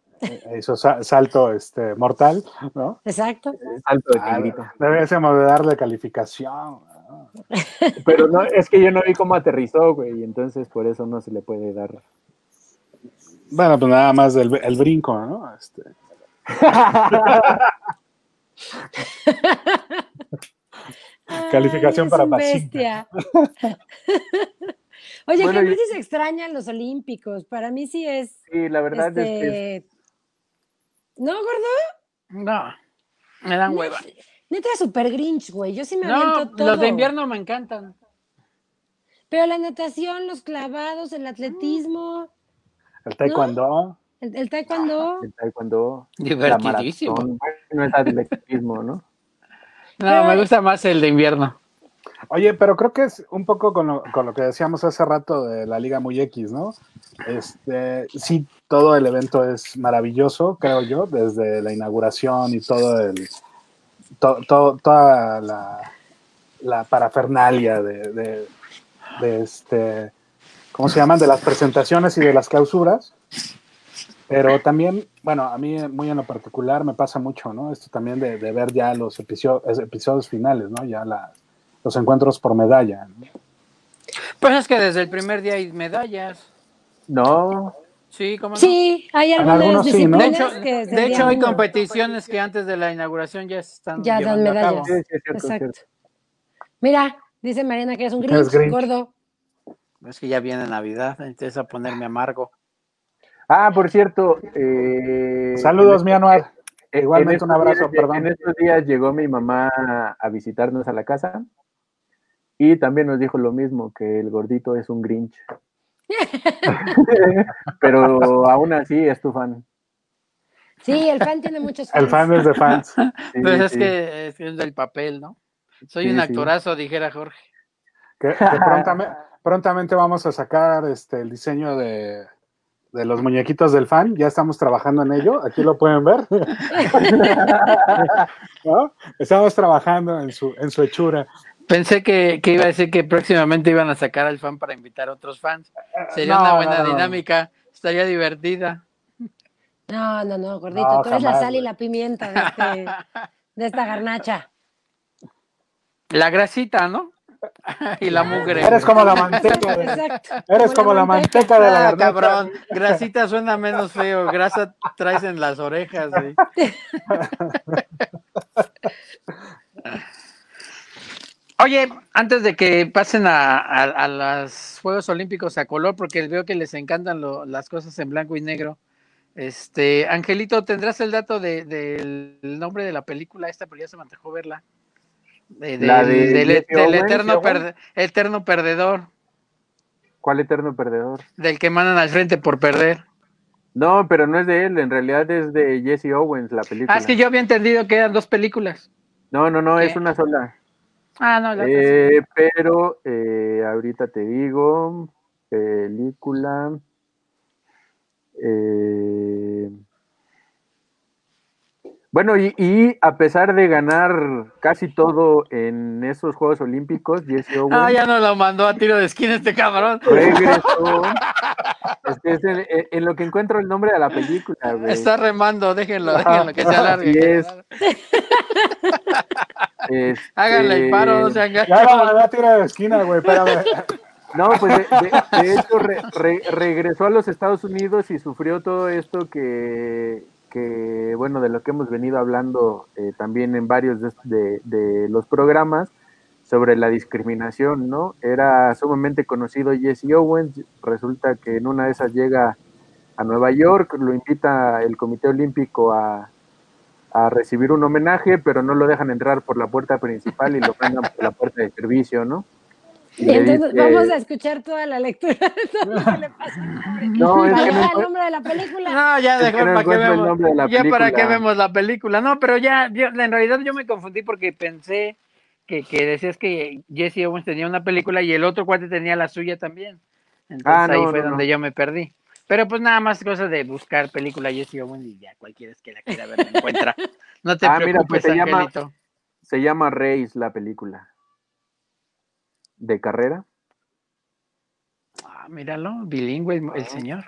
Hizo salto este, mortal, ¿no? Exacto. Salto de tigrito. Debemos de darle calificación. Pero no, es que yo no vi cómo aterrizó, güey, y entonces por eso no se le puede dar. Bueno, pues nada más el, el brinco, ¿no? Este. Calificación para bestia. Oye, que a sí se extrañan los Olímpicos. Para mí sí es. Sí, la verdad es que. Este, ¿No, gordo? No. Me dan hueva. Neta, super grinch, güey. Yo sí me no, todo. Los de invierno me encantan. Pero la natación, los clavados, el atletismo. El taekwondo. El, taekwondo. El taekwondo. Divertidísimo. no es atletismo, ¿no? No, me gusta más el de invierno. Oye, pero creo que es un poco con lo, con lo, que decíamos hace rato de la Liga Muy X, ¿no? Este, sí, todo el evento es maravilloso, creo yo, desde la inauguración y todo el, toda la, parafernalia de, de, este, ¿cómo se llaman? De las presentaciones y de las clausuras. Pero también, bueno, a mí muy en lo particular me pasa mucho, ¿no? Esto también de, ver ya los episodios, episodios finales, ¿no? Ya las los encuentros por medalla. Pues es que desde el primer día hay medallas. No. Sí, ¿cómo no? Sí, hay algunas disciplinas De hecho, que de hecho hay competiciones que antes de la inauguración ya están Ya dan medallas. Exacto. Mira, dice Mariana que es un grinch, gordo. Es que ya viene Navidad, entonces a ponerme amargo. Ah, por cierto. Eh, Saludos, mi anual. Igualmente un abrazo, perdón. En estos días llegó mi mamá a visitarnos a la casa y también nos dijo lo mismo, que el gordito es un Grinch. Pero aún así es tu fan. Sí, el fan tiene muchos fans. El fan es de fans. pues es que es, del papel, ¿no? Soy un actorazo, dijera Jorge. Que, prontamente, vamos a sacar este el diseño de, de los muñequitos del fan. Ya estamos trabajando en ello. Aquí lo pueden ver. Estamos trabajando en su, en su hechura. Pensé que, iba a decir que próximamente iban a sacar al fan para invitar a otros fans. Sería una buena dinámica, estaría divertida. No, no, no, gordito, tú eres la sal y la pimienta de este, de esta garnacha. La grasita, ¿no? y la mugre. Eres como la manteca. Eres como, la manteca, de la ah, garnacha. cabrón. Grasita suena menos feo. Grasa traes en las orejas. Oye, antes de que pasen a, los Juegos Olímpicos a color, porque veo que les encantan las cosas en blanco y negro. Este, Angelito, ¿tendrás el dato del nombre de la película esta? Porque ya se me antojó verla. La del, eterno, eterno perdedor. ¿Cuál eterno perdedor? Del que mandan al frente por perder. No, pero no es de él, en realidad es de Jesse Owens la película. Ah, es que yo había entendido que eran dos películas. No, no, no, es una sola. Ah, no, la eh, Pero eh, ahorita te digo, película. Eh, bueno, y, a pesar de ganar casi todo en esos Juegos Olímpicos, Jesse Owens. Ah, ya nos lo mandó a tiro de esquina este cabrón. Regresó. es en, lo que encuentro el nombre de la película, güey. Está remando, déjenlo, déjenlo que se alargue. Es. Este, Háganle el paro, no sean Ya lo mandó a tiro de esquina, güey, espérame. No, pues de, hecho regresó a los Estados Unidos y sufrió todo esto que, que, bueno, de lo que hemos venido hablando eh, también en varios de, los programas sobre la discriminación, ¿no? Era sumamente conocido Jesse Owens, resulta que en una de esas llega a Nueva York, lo invita el Comité Olímpico a, a recibir un homenaje, pero no lo dejan entrar por la puerta principal y lo mandan por la puerta de servicio, ¿no? Y, entonces vamos a escuchar toda la lectura de todo lo que le pasa No, es que no, el nombre de la película. No, ya dejó para que vemos. Ya para qué vemos la película. No, pero ya, en realidad yo me confundí porque pensé que, que, decías que Jesse Owens tenía una película y el otro cuate tenía la suya también. Entonces ah, ahí fue donde yo me perdí. Pero pues nada más cosa de buscar película Jesse Owens y ya cualquiera es que la quiera ver la encuentra. No te ah, preocupes, pues se Llama, se llama Reis la película de carrera. Ah, míralo, bilingüe el, señor.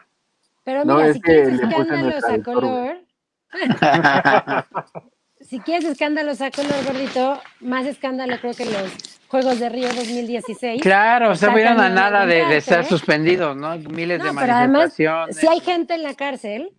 Pero mira, si quieres escándalos a color, si quieres escándalos a color, gordito, más escándalo creo que los Juegos de Río 2016. Claro, se vieron a nada de, de, ser suspendidos, ¿no? Miles de manifestaciones. Pero además, si hay gente en la cárcel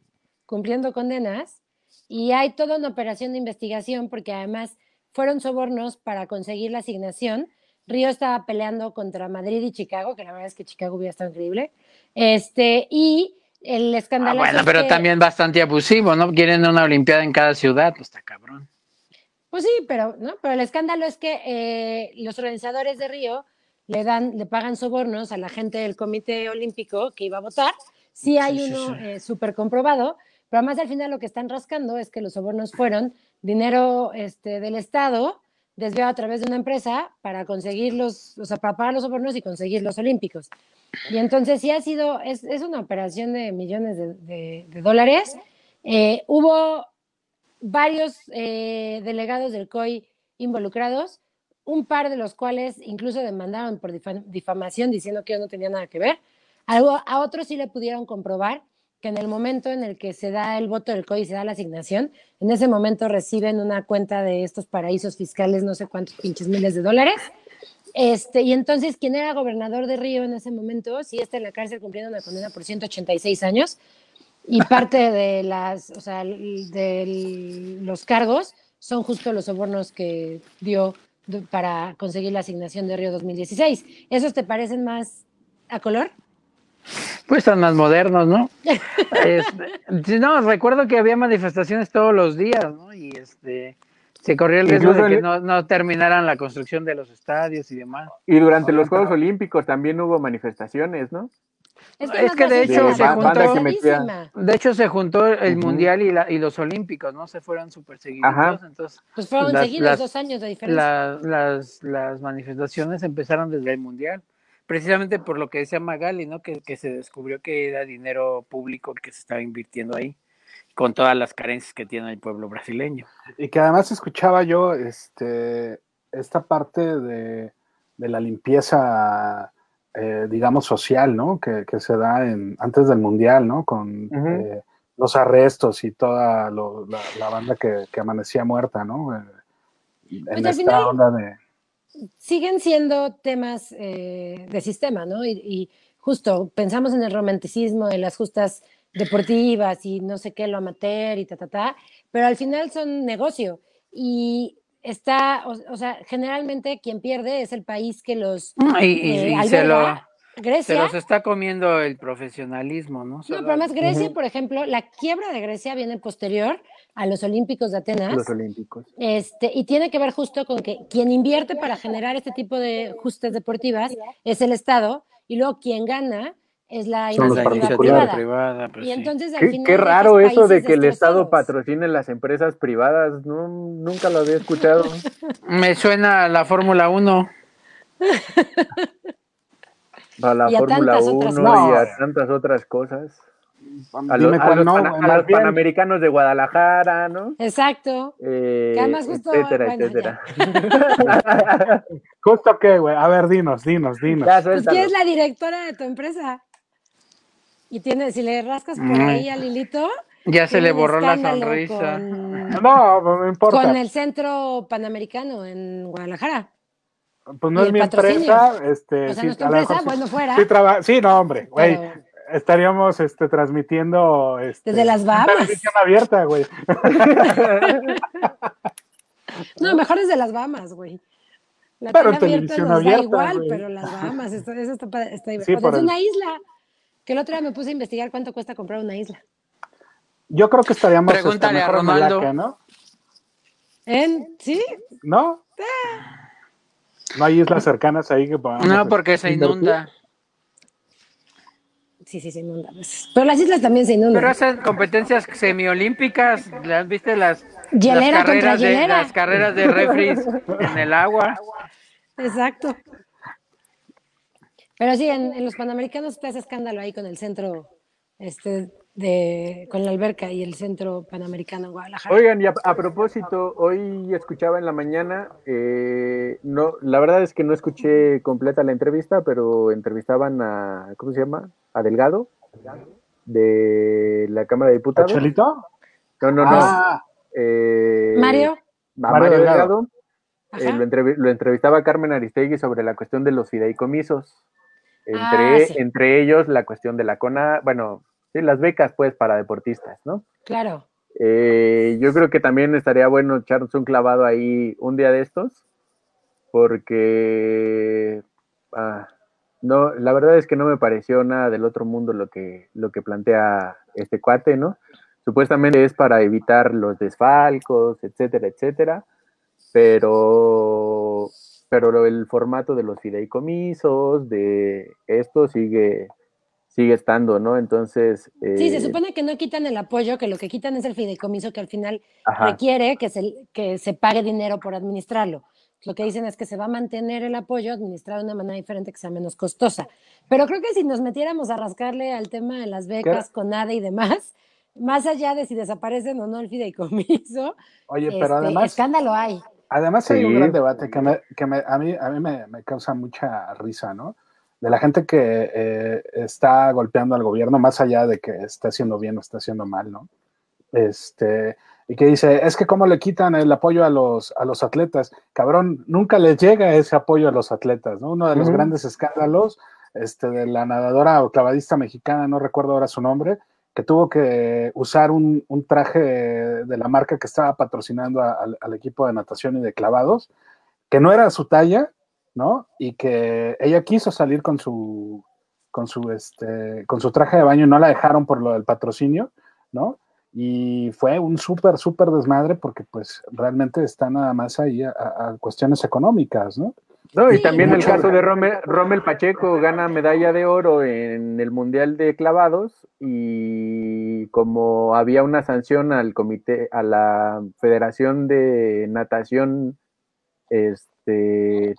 cumpliendo condenas y hay toda una operación de investigación porque además fueron sobornos para conseguir la asignación Río estaba peleando contra Madrid y Chicago, que la verdad es que Chicago hubiera estado increíble. Este, y el escándalo. Ah, bueno, pero también bastante abusivo, ¿no? Quieren una Olimpiada en cada ciudad, pues está cabrón. Pues sí, pero, ¿no? Pero el escándalo es que eh, los organizadores de Río le dan, le pagan sobornos a la gente del Comité Olímpico que iba a votar. Sí hay uno eh, súper comprobado, pero además al final lo que están rascando es que los sobornos fueron dinero este, del Estado desviado a través de una empresa para conseguir los, o sea, para pagar los sobornos y conseguir los olímpicos. Y entonces sí ha sido, es, es una operación de millones de, dólares. Eh, hubo varios eh, delegados del COI involucrados, un par de los cuales incluso demandaron por difamación diciendo que yo no tenía nada que ver. Algo, a otros sí le pudieron comprobar que en el momento en el que se da el voto del COI y se da la asignación, en ese momento reciben una cuenta de estos paraísos fiscales, no sé cuántos pinches miles de dólares. Este, y entonces, ¿quién era gobernador de Río en ese momento? Sí está en la cárcel cumpliendo una condena por 186 años. Y parte de, las, o sea, de los cargos son justo los sobornos que dio para conseguir la asignación de Río 2016. ¿Esos te parecen más a color? Pues están más modernos, ¿no? este, no, recuerdo que había manifestaciones todos los días, ¿no? Y este se corría el riesgo de que no, no, terminaran la construcción de los estadios y demás. Y durante los Juegos Olímpicos también hubo manifestaciones, ¿no? Es que, de hecho se juntó, de hecho se juntó el mundial y, la, y, los olímpicos, ¿no? Se fueron súper seguidos. Entonces, pues fueron seguidos dos años de diferencia. las, las manifestaciones empezaron desde el mundial precisamente por lo que decía Magali, ¿no? Que, que, se descubrió que era dinero público el que se estaba invirtiendo ahí, con todas las carencias que tiene el pueblo brasileño. Y que además escuchaba yo este, esta parte de, de la limpieza, eh, digamos, social, ¿no? Que, que, se da en, antes del Mundial, ¿no? Con eh, los arrestos y toda la, la, banda que, que, amanecía muerta, ¿no? Eh, en pues esta onda de... Siguen siendo temas eh, de sistema, ¿no? Y, justo pensamos en el romanticismo, en las justas deportivas y no sé qué, lo amateur y ta, ta, ta, pero al final son negocio. Y está, o, sea, generalmente quien pierde es el país que los y, eh, se, lo, Grecia, se los está comiendo el profesionalismo, ¿no? No, pero además Grecia, por ejemplo, la quiebra de Grecia viene posterior a los Olímpicos de Atenas. Los Olímpicos. Este, y tiene que ver justo con que quien invierte para generar este tipo de justas deportivas es el Estado y luego quien gana es la iniciativa privada. Pues y entonces, qué, raro eso de que el Estado patrocine las empresas privadas. No, nunca lo había escuchado. Me suena la Fórmula 1. A la Fórmula 1 y a tantas otras cosas. A, los, panamericanos de Guadalajara, ¿no? Exacto. Eh, etcétera, etcétera. ¿Justo qué, güey? A ver, dinos, dinos, dinos. Pues, ¿Quién es la directora de tu empresa? Y tiene, si le rascas por mm. ahí a Lilito. Ya se le borró la sonrisa. no, no importa. Con el centro panamericano en Guadalajara. Pues no es mi empresa, este, o sea, nuestra empresa, bueno, fuera. Sí, sí, no, hombre, güey. Estaríamos este, transmitiendo este, desde las Bahamas. Televisión abierta, güey. no, mejor desde las Bahamas, güey. La pero televisión abierta, igual, pero las Bahamas, esto, eso está, está, sí, es una isla. Que el otro día me puse a investigar cuánto cuesta comprar una isla. Yo creo que estaríamos este, Pregúntale a Ronaldo. ¿no? ¿En? ¿Sí? ¿No? No hay islas cercanas ahí que podamos. No, porque se inunda. Sí, sí, se inunda. Pero las islas también se inundan. Pero esas competencias semiolímpicas, ¿las viste las, las carreras de las carreras de refris en el agua? Exacto. Pero sí, en, los Panamericanos está ese escándalo ahí con el centro, este, de, con la alberca y el centro Panamericano en Guadalajara. Oigan, y a, propósito, hoy escuchaba en la mañana, eh, no, la verdad es que no escuché completa la entrevista, pero entrevistaban a, ¿cómo se llama? A Delgado, de la Cámara de Diputados. ¿Chelito? No, no, no. Ah. Eh, Mario. Mario, Delgado. Eh, lo, lo, entrevistaba Carmen Aristegui sobre la cuestión de los fideicomisos. Entre, ah, entre ellos la cuestión de la CONA, bueno, sí, las becas pues para deportistas, ¿no? Claro. Eh, yo creo que también estaría bueno echarnos un clavado ahí un día de estos, porque ah, no, la verdad es que no me pareció nada del otro mundo lo que, lo que plantea este cuate, ¿no? Supuestamente es para evitar los desfalcos, etcétera, etcétera, pero pero el formato de los fideicomisos, de esto sigue, sigue estando, ¿no? Entonces... sí, se eh, supone que no quitan el apoyo, que lo que quitan es el fideicomiso que al final requiere que se, que se pague dinero por administrarlo. Lo que dicen es que se va a mantener el apoyo administrado de una manera diferente que sea menos costosa. Pero creo que si nos metiéramos a rascarle al tema de las becas, con nada y demás, más allá de si desaparecen o no el fideicomiso, Oye, pero este, además, escándalo hay. Además hay un gran debate que, me, que me, a mí, a mí me, me, causa mucha risa, ¿no? De la gente que eh, está golpeando al gobierno, más allá de que está haciendo bien o está haciendo mal, ¿no? Este, y que dice, es que cómo le quitan el apoyo a los, a los atletas. Cabrón, nunca les llega ese apoyo a los atletas, ¿no? Uno de los grandes escándalos este, de la nadadora o clavadista mexicana, no recuerdo ahora su nombre, que tuvo que usar un, traje de, la marca que estaba patrocinando al equipo de natación y de clavados, que no era su talla, ¿no? Y que ella quiso salir con su, con su, este, con su traje de baño y no la dejaron por lo del patrocinio, ¿no? Y fue un súper, súper desmadre porque pues realmente está nada más ahí a cuestiones económicas, ¿no? No, y también el caso de Rommel, Pacheco gana medalla de oro en el Mundial de Clavados y como había una sanción al comité, a la Federación de Natación, este,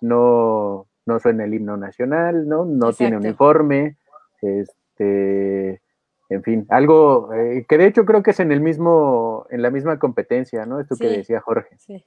no, no suena el himno nacional, ¿no? No tiene uniforme, este, en fin, algo eh, que de hecho creo que es en el mismo, en la misma competencia, ¿no? Esto que decía Jorge. Sí.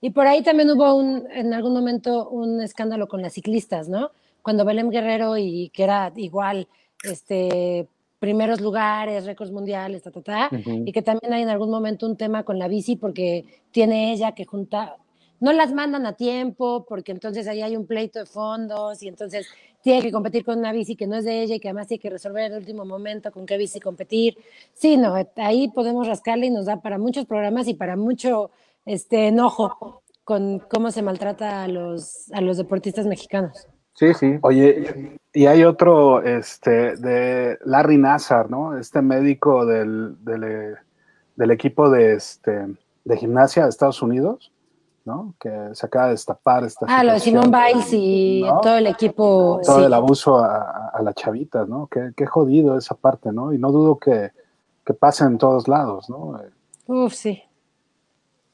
Y por ahí también hubo un, en algún momento un escándalo con las ciclistas, ¿no? Cuando Belém Guerrero y que era igual, este, primeros lugares, récords mundiales, ta, ta, ta, y que también hay en algún momento un tema con la bici porque tiene ella que juntar, no las mandan a tiempo porque entonces ahí hay un pleito de fondos y entonces tiene que competir con una bici que no es de ella y que además tiene que resolver en el último momento con qué bici competir. Sí, no, ahí podemos rascarle y nos da para muchos programas y para mucho este enojo con cómo se maltrata a los, a los deportistas mexicanos. Sí, sí. Oye, y hay otro este, de Larry Nazar, ¿no? Este médico del, del, equipo de, este, de gimnasia de Estados Unidos, ¿no? Que se acaba de destapar esta. Ah, lo de Simón Biles y todo el equipo. Todo el abuso a, a, las chavitas, ¿no? Qué, qué, jodido esa parte, ¿no? Y no dudo que, que pase en todos lados, ¿no? Uf, sí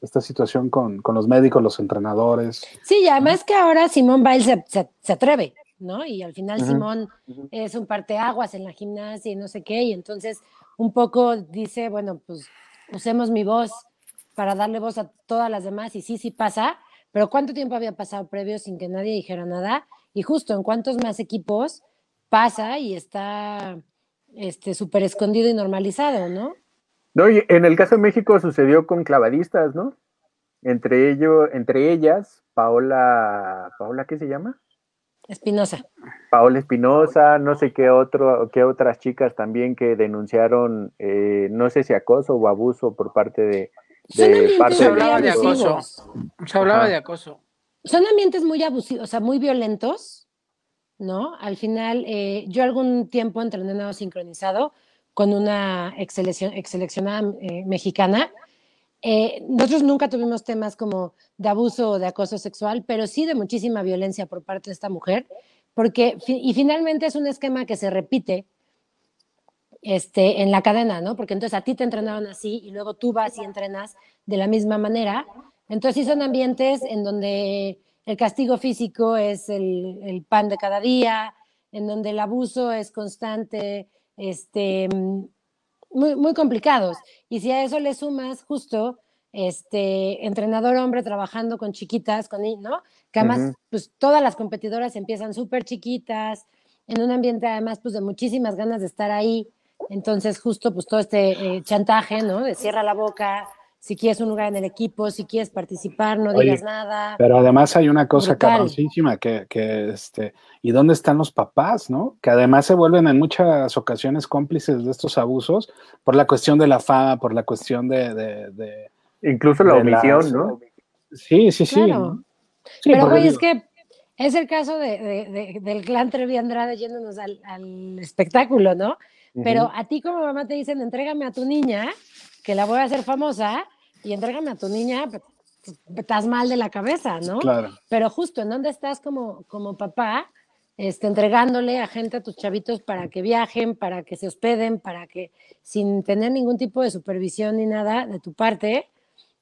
esta situación con, los médicos, los entrenadores. Sí, y además que ahora Simón Biles se, atreve, ¿no? Y al final Simón es un parteaguas en la gimnasia y no sé qué, y entonces un poco dice, bueno, pues usemos mi voz para darle voz a todas las demás, y sí, sí pasa, pero ¿cuánto tiempo había pasado previo sin que nadie dijera nada? Y justo en cuántos más equipos pasa y está este súper escondido y normalizado, ¿no? No, y en el caso de México sucedió con clavadistas, ¿no? Entre ellos, entre ellas, Paola, Paola, ¿qué se llama? Espinosa. Paola Espinosa, no sé qué otro, qué otras chicas también que denunciaron, eh, no sé si acoso o abuso por parte de, de parte se hablaba de, acoso. Se hablaba de acoso. Son ambientes muy abusivos, o sea, muy violentos, ¿no? Al final, eh, yo algún tiempo entrené nado sincronizado con una ex seleccionada eh, mexicana. Eh, nosotros nunca tuvimos temas como de abuso o de acoso sexual, pero sí de muchísima violencia por parte de esta mujer, porque, y finalmente es un esquema que se repite este, en la cadena, ¿no? Porque entonces a ti te entrenaron así y luego tú vas y entrenas de la misma manera. Entonces sí son ambientes en donde el castigo físico es el, el pan de cada día, en donde el abuso es constante, este, muy, muy complicados. Y si a eso le sumas justo este entrenador hombre trabajando con chiquitas, con ¿no? Que además, pues todas las competidoras empiezan súper chiquitas, en un ambiente además, pues de muchísimas ganas de estar ahí. Entonces, justo, pues todo este eh, chantaje, ¿no? De cierra la boca, si quieres un lugar en el equipo, si quieres participar, no digas nada. Pero además hay una cosa cabroncísima que, que, este, ¿y dónde están los papás, no? Que además se vuelven en muchas ocasiones cómplices de estos abusos por la cuestión de la fama, por la cuestión de... de, Incluso la omisión, ¿no? Sí, sí, sí. Pero, güey, es que es el caso de, del clan Trevi Andrade yéndonos al, espectáculo, ¿no? Pero a ti como mamá te dicen, entrégame a tu niña, que la voy a hacer famosa, y entrégame a tu niña, pues, estás mal de la cabeza, ¿no? Claro. Pero justo en dónde estás como, como papá, este, entregándole a gente, a tus chavitos, para que viajen, para que se hospeden, para que sin tener ningún tipo de supervisión ni nada de tu parte,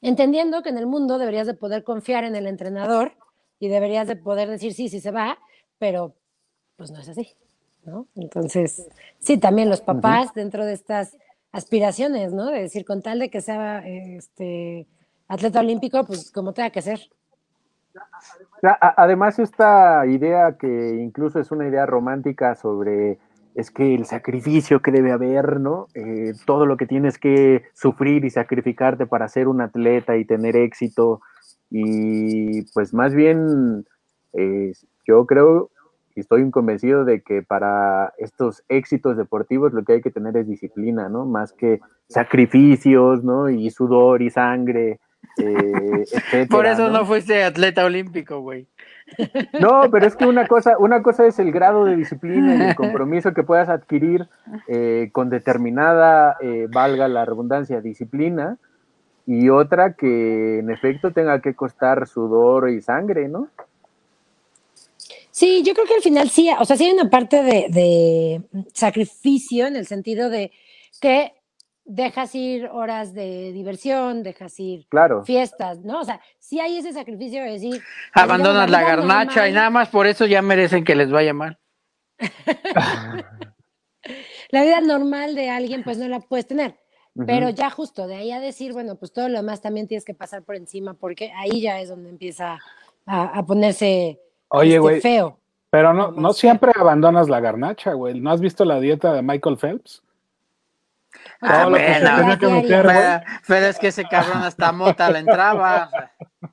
entendiendo que en el mundo deberías de poder confiar en el entrenador y deberías de poder decir sí, sí se va, pero pues no es así, ¿no? Entonces, sí, también los papás dentro de estas aspiraciones, ¿no? De decir, con tal de que sea este atleta olímpico, pues como tenga que ser. Además, esta idea que incluso es una idea romántica sobre es que el sacrificio que debe haber, ¿no? Eh, todo lo que tienes que sufrir y sacrificarte para ser un atleta y tener éxito. Y pues más bien, eh, yo creo y estoy convencido de que para estos éxitos deportivos lo que hay que tener es disciplina, ¿no? Más que sacrificios, ¿no? Y sudor y sangre, eh, Por eso ¿no? fuiste atleta olímpico, güey. No, pero es que una cosa, una cosa es el grado de disciplina y el compromiso que puedas adquirir eh, con determinada, eh, valga la redundancia, disciplina, y otra que en efecto tenga que costar sudor y sangre, ¿no? Sí, yo creo que al final sí, o sea, sí hay una parte de, sacrificio en el sentido de que dejas ir horas de diversión, dejas ir fiestas, ¿no? O sea, sí hay ese sacrificio de decir... Abandonas la, garnacha y nada más por eso ya merecen que les vaya mal. la vida normal de alguien pues no la puedes tener, pero ya justo de ahí a decir, bueno, pues todo lo demás también tienes que pasar por encima porque ahí ya es donde empieza a ponerse Oye, este, güey. feo. Pero no, no siempre abandonas la garnacha, güey. ¿No has visto la dieta de Michael Phelps? Ah, bueno, pero, es que ese cabrón hasta mota le entraba.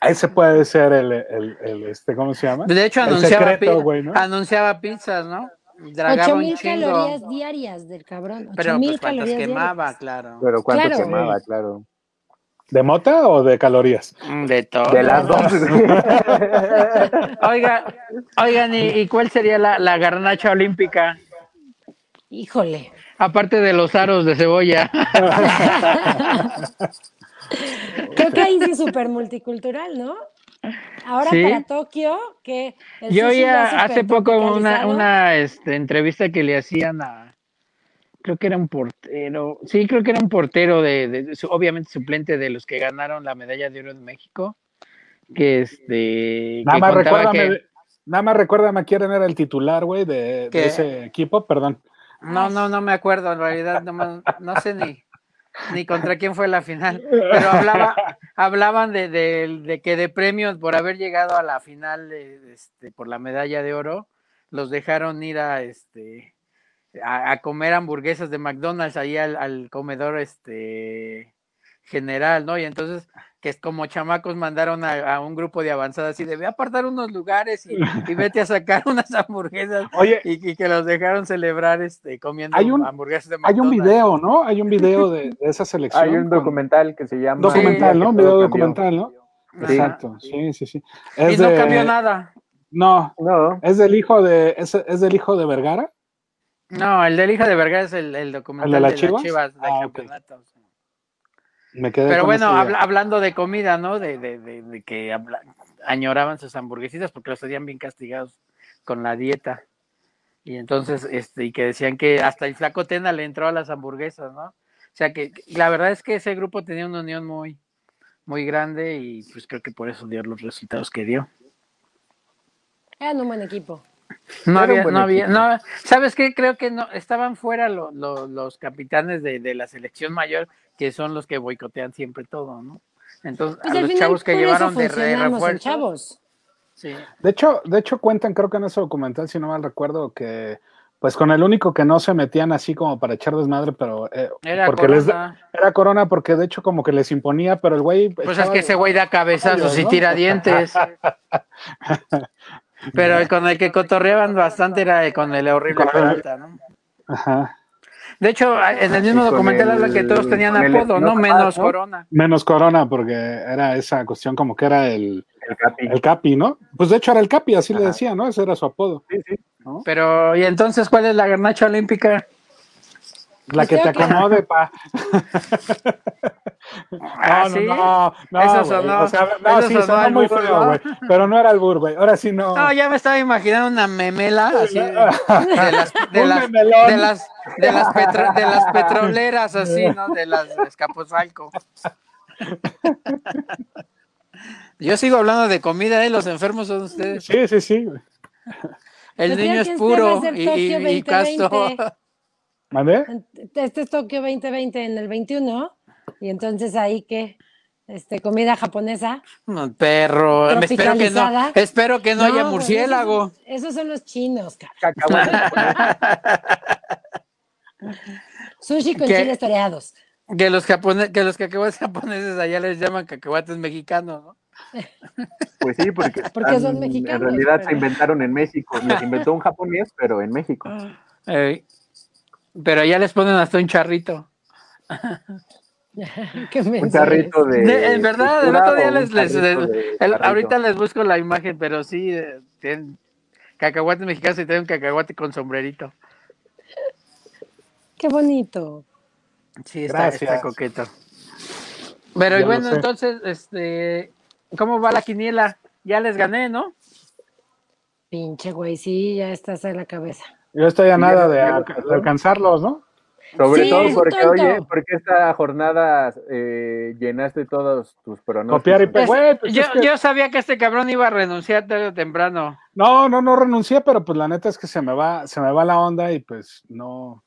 Ese puede ser el, el, el, este, ¿cómo se llama? De hecho, anunciaba, secreto, ¿no? anunciaba pizzas, ¿no? Dragaba 8 calorías diarias del cabrón. 8, Pero pues cuántas quemaba, diarias. claro. Pero cuánto claro. quemaba, claro. ¿De mota o de calorías? Mm, de todo. De las dos. Oiga, oigan, ¿y, ¿y, cuál sería la, la garnacha olímpica? Híjole. Aparte de los aros de cebolla. Creo que ahí sí súper multicultural, ¿no? Ahora ¿Sí? para Tokio, que yo oía hace poco una, una este, entrevista que le hacían a, creo que era un portero, sí, creo que era un portero de, de, de, obviamente suplente de los que ganaron la medalla de oro en México, que este... Nada que más recuérdame, que, nada más recuérdame quién era el titular, güey, de, de, ese equipo, perdón. No, no, no me acuerdo, en realidad no, no sé ni, ni contra quién fue la final, pero hablaba, hablaban de, de, de, que de premios por haber llegado a la final este, por la medalla de oro, los dejaron ir a este a, a comer hamburguesas de McDonald's ahí al, al, comedor este general, ¿no? Y entonces que es como chamacos mandaron a, a, un grupo de avanzadas y de ve a apartar unos lugares y, y, vete a sacar unas hamburguesas Oye, y, y, que los dejaron celebrar este comiendo hay un, hamburguesas de McDonald's. Hay un video, ¿no? Hay un video de, de esa selección. Hay un documental que se llama Documental, sí, ¿no? Un video documental, ¿no? Sí. Exacto, sí, sí, sí. Es y no de... cambió nada. No, no. Es del hijo de, es, es del hijo de Vergara. No, el del hijo de Vergara es el, el documental ¿El de, la de Chivas, las Chivas de ah, campeonato. Okay. Me quedé Pero bueno, habla, hablando de comida, ¿no? De, de, de, de que habla, añoraban sus hamburguesitas porque los tenían bien castigados con la dieta. Y entonces, este, y que decían que hasta el flaco Tena le entró a las hamburguesas, ¿no? O sea que la verdad es que ese grupo tenía una unión muy, muy grande y pues creo que por eso dio los resultados que dio. Eran un buen equipo. No había, no había, no, ¿sabes qué? Creo que no, estaban fuera lo, lo, los capitanes de, de, la selección mayor, que son los que boicotean siempre todo, ¿no? Entonces, pues a los chavos que llevaron de re refuerzo. Chavos. Sí. De hecho, de hecho cuentan, creo que en ese documental, si no mal recuerdo, que pues con el único que no se metían así como para echar desmadre, pero eh, era porque corona. les era corona porque de hecho como que les imponía, pero el güey pues es que ese güey da cabezazos ¿no? y tira dientes. Pero el con el que cotorreaban bastante era con el horrible Peralta, ¿no? Ajá. De hecho, en el mismo documental habla que todos tenían apodo, ¿no? Menos ¿no? Corona. Menos Corona, porque era esa cuestión como que era el, el, capi. el capi, ¿no? Pues de hecho era el Capi, así Ajá. le decía, ¿no? Ese era su apodo. Sí, sí. ¿no? Pero, ¿y entonces cuál es la garnacha olímpica? La que te acomode, pa. Ah, no, ¿sí? no, no, Eso sonó. O sea, no, Eso sí, sonó sonó muy albur, feo, ¿no? güey. Pero no era el bur, güey. Ahora sí no. No, ya me estaba imaginando una memela así de, de las de Un las, memelón. de las de las petro- de las petroleras así, ¿no? De las de Escaposalco. Yo sigo hablando de comida, ¿eh? Los enfermos son ustedes. Sí, sí, sí. El Pues niño es puro y, y, y casto. 2020. ¿Mandé? Este es Tokio 2020 en el 21. Y entonces ahí que este comida japonesa. Perro, espero que no, espero que no, haya pues murciélago. Esos, esos son los chinos, cara. Sushi con ¿Qué? chiles toreados. Que los japoneses, que los cacahuates japoneses allá les llaman cacahuates mexicanos, ¿no? Pues sí, porque, Porque son mexicanos, en realidad pero- se inventaron en México. Los inventó un japonés, pero en México. Eh, pero allá les ponen hasta un charrito. Qué Un charrito de. De- en verdad, el otro día les, de el- ahorita les busco la imagen, pero sí, eh, tienen cacahuates mexicanos y tienen un cacahuate con sombrerito. Qué bonito. Sí, está, está coqueto. Pero y Ya bueno, entonces, este, ¿cómo va la quiniela? Ya les gané, ¿no? Pinche güey, sí, ya estás en la cabeza. Yo estoy a nada de, alcanzarlos, ¿no? Sobre Sí, todo porque, oye, porque esta jornada eh, llenaste todos tus pronósticos. Copiar y pegar. Pues, pues yo, es que- yo sabía que este cabrón iba a renunciar tarde o temprano. No, no, no renuncié, pero pues la neta es que se me va, se me va la onda y pues no.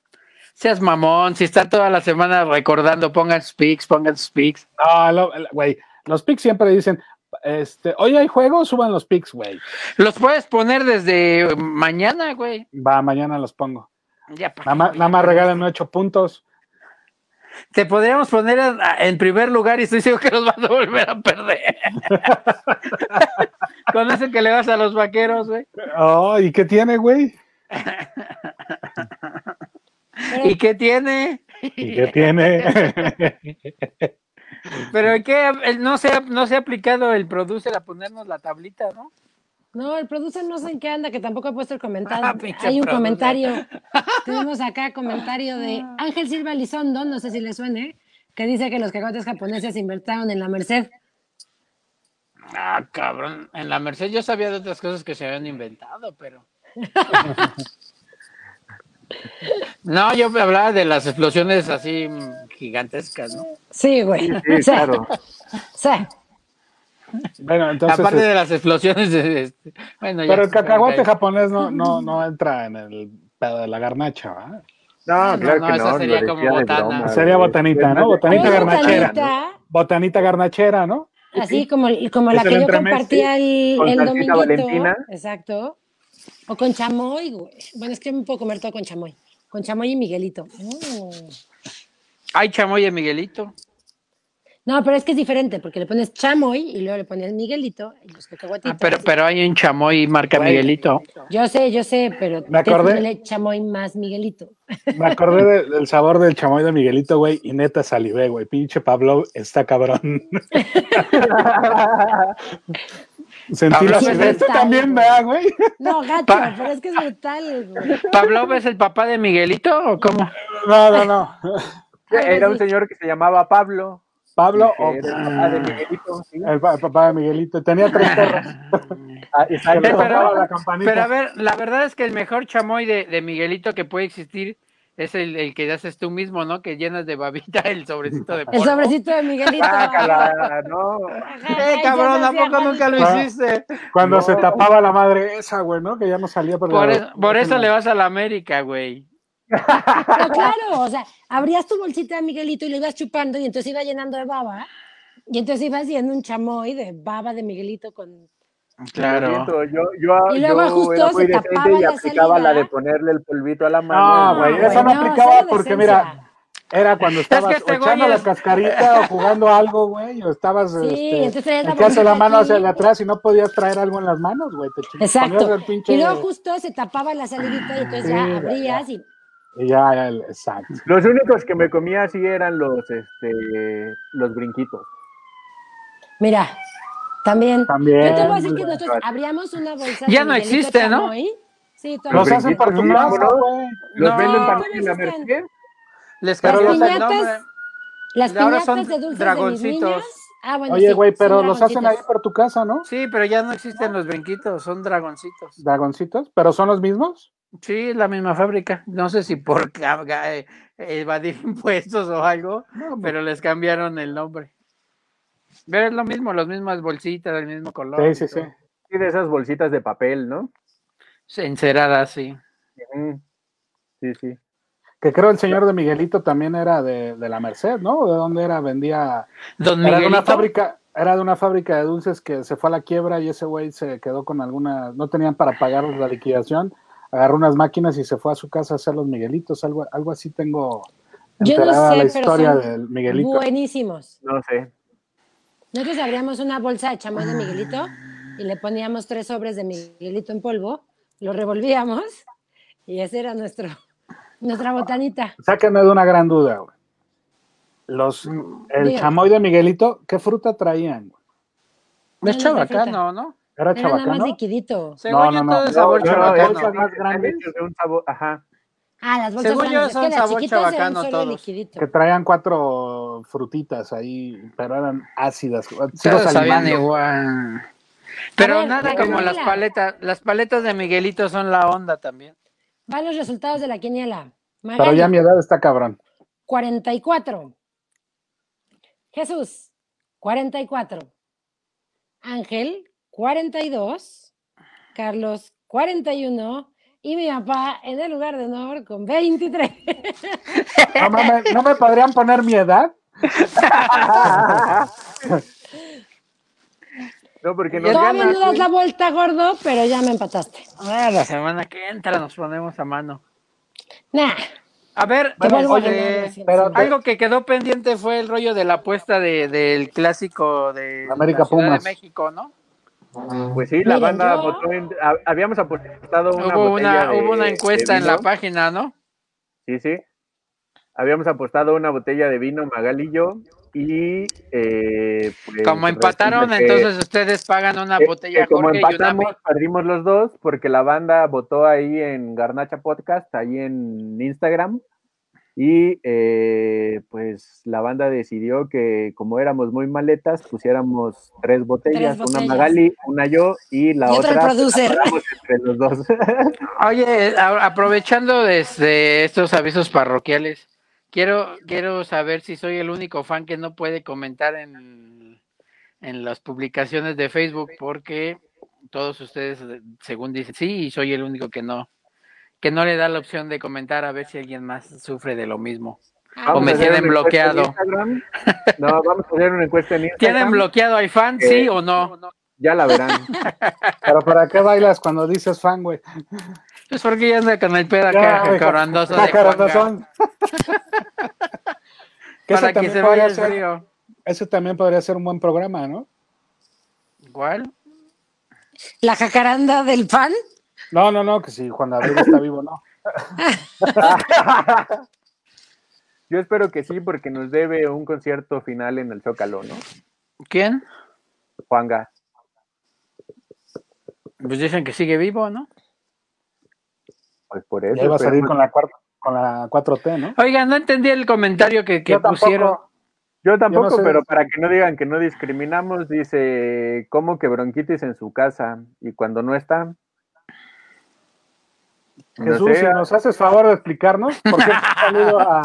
Seas mamón, si está toda la semana recordando, pongan speaks, pongan speaks. No, lo- güey, los pics siempre dicen, este, oye, hay juegos, suban los pics, güey. Los puedes poner desde mañana, güey. Va, mañana los pongo. Ya, Nada más, nada más regálenme ocho puntos. te podríamos poner en primer lugar y estoy seguro que nos vas a volver a perder. Con eso que le vas a los vaqueros, güey. Oh, ¿y qué tiene, güey? ¿Y qué tiene? ¿Y qué tiene? Pero que no se, ha, no se ha aplicado el producer a ponernos la tablita, ¿no? No, el producer no sé en qué anda, que tampoco ha puesto el comentario. Ah, Hay un comentario. Tenemos acá comentario de Ángel Silva Lizondo, no sé si le suene, que dice que los cagotes japoneses invertieron en la Merced. Ah, cabrón. En la Merced yo sabía de otras cosas que se habían inventado, pero. No, yo hablaba de las explosiones así gigantescas, ¿no? Sí, güey. Sí, claro. Sí. Bueno, entonces. Aparte de las explosiones. Este, bueno, pero el cacahuate japonés no, no, no entra en el pedo de la garnacha, ¿verdad? No, claro no, que no. sería como botana. Sería botanita, ¿no? Botanita garnachera. Botanita garnachera, ¿no? Así como, como la que yo compartía el, el domingo. Exacto. O con chamoy, güey. Bueno, es que me puedo comer todo con chamoy. Con chamoy y Miguelito. Mm. Hay chamoy y Miguelito. No, pero es que es diferente, porque le pones chamoy y luego le pones Miguelito y los cacahuatitos. Ah, pero, pero hay un chamoy marca Miguelito. Yo sé, yo sé, pero me acordé, chamoy más Miguelito. Me acordé del sabor del chamoy de Miguelito, güey, y neta salivé, güey. Pinche Pablo está cabrón. Sentí la Este también me da, güey. No, gacho, pero es que es brutal, güey. ¿Pablo es el papá de Miguelito o cómo? No, no, no. Era un señor que se llamaba Pablo. Pablo o el papá de Miguelito. El, papá de Miguelito. Tenía tres perros. Ah, pero, a ver, la verdad es que el mejor chamoy de, de Miguelito que puede existir es el, el, que haces tú mismo, ¿no? Que llenas de babita el sobrecito de polvo. El sobrecito de Miguelito. Ah, no. Eh, cabrón, ¿a poco nunca lo hiciste? Cuando se tapaba la madre esa, güey, ¿no? Que ya no salía por Por, eso, por eso le vas a la América, güey. Pero claro, o sea, abrías tu bolsita de Miguelito y lo ibas chupando y entonces iba llenando de baba. Y entonces ibas haciendo un chamoy de baba de Miguelito con Claro. Yo, yo, y luego justo era muy y aplicaba la, de ponerle el polvito a la mano. No, güey, eso no aplicaba porque, mira, era cuando estabas este echando la cascarita o jugando algo, güey, o estabas sí, este, entonces la mano hacia atrás y no podías traer algo en las manos, güey. Exacto. Y luego justo se tapaba la salidita y entonces ya abrías. Y ya, exacto. Los únicos que me comía así eran los, este, los brinquitos. Mira, también. También. Yo te voy a decir que nosotros abríamos una bolsa. Ya no existe, ¿no? Sí, los hacen por tu casa, güey. Los venden para la Merced. Les pero las piñatas, las piñatas de dulces dragoncitos. De ah, bueno, Oye, güey, pero los hacen ahí por tu casa, ¿no? Sí, pero ya no existen los brinquitos, son dragoncitos. ¿Dragoncitos? ¿Pero son los mismos? Sí, la misma fábrica. No sé si por eh, evadir impuestos o algo, pero les cambiaron el nombre. Pero es lo mismo, las mismas bolsitas, del mismo color. Sí, sí, sí. Y de esas bolsitas de papel, ¿no? Enceradas, sí. Sí, sí. Que creo el señor de Miguelito también era de, la Merced, ¿no? ¿De dónde era? Vendía. Don era de una fábrica, era de una fábrica de dulces que se fue a la quiebra y ese güey se quedó con algunas, no tenían para pagar la liquidación, agarró unas máquinas y se fue a su casa a hacer los Miguelitos, algo, algo así tengo Yo no sé, la historia del Miguelito. Buenísimos. No sé. Nosotros abríamos una bolsa de chamoy de Miguelito y le poníamos tres sobres de Miguelito en polvo, lo revolvíamos y esa era nuestro, nuestra botanita. Sáquenme de una gran duda, güey. Los, el chamoy de Miguelito, ¿qué fruta traían? Es chabacano, ¿no? Era chabacano. Era más liquidito. Según no, no, no. sabor chabacano. más grandes de un sabor, ajá. Ah, las bolsas Según yo son sabor chabacano todos. Que traían cuatro frutitas ahí, pero eran ácidas. Todos sabían igual. Pero nada como las paletas. Las paletas de Miguelito son la onda también. Van los resultados de la quiniela. pero ya mi edad está cabrón. 44. Jesús, 44. Ángel, 42. Carlos, 41 y mi papá en el lugar de honor con 23. No, me podrían poner mi edad? No, porque no Todavía no das la vuelta, gordo, pero ya me empataste. Ah, la semana que entra nos ponemos a mano. Nah. A ver, algo que quedó pendiente fue el rollo de la apuesta de, del clásico de América de México, ¿no? Pues sí, la banda votó en, habíamos apostado una hubo una, hubo una encuesta en la página, ¿no? Sí, sí. Habíamos apostado una botella de vino Magali y yo y eh, pues, como empataron, entonces ustedes pagan una botella. como empatamos, perdimos los dos porque la banda votó ahí en Garnacha Podcast, ahí en Instagram. Y eh, pues la banda decidió que como éramos muy maletas, pusiéramos tres botellas, una Magali, una yo y la otra entre los dos. Oye, aprovechando desde estos avisos parroquiales, quiero, quiero saber si soy el único fan que no puede comentar en, en las publicaciones de Facebook, porque todos ustedes, según dicen, sí, y soy el único que no que no le da la opción de comentar a ver si alguien más sufre de lo mismo. o me tienen bloqueado. No, vamos a hacer una encuesta en Instagram. ¿Tienen bloqueado a fan, sí eh, o no? Ya la verán. Pero ¿para qué bailas cuando dices fan, güey? Pues porque ya anda con el pedo acá, carandoso de Para que se vaya el frío. Eso también podría ser un buen programa, ¿no? ¿Cuál? ¿La jacaranda del fan? No, no, no, que si Juan Gabriel está vivo, no. Yo espero que sí, porque nos debe un concierto final en el Zócalo, ¿no? ¿Quién? Juanga. Pues dicen que sigue vivo, ¿no? Pues por eso. Ya a salir con la, con la 4T, ¿no? Oiga, no entendí el comentario que, pusieron. Yo tampoco, pero para que no digan que no discriminamos, dice, ¿cómo que bronquitis en su casa? Y cuando no está, Jesús, si nos haces favor de explicarnos, porque saludo a,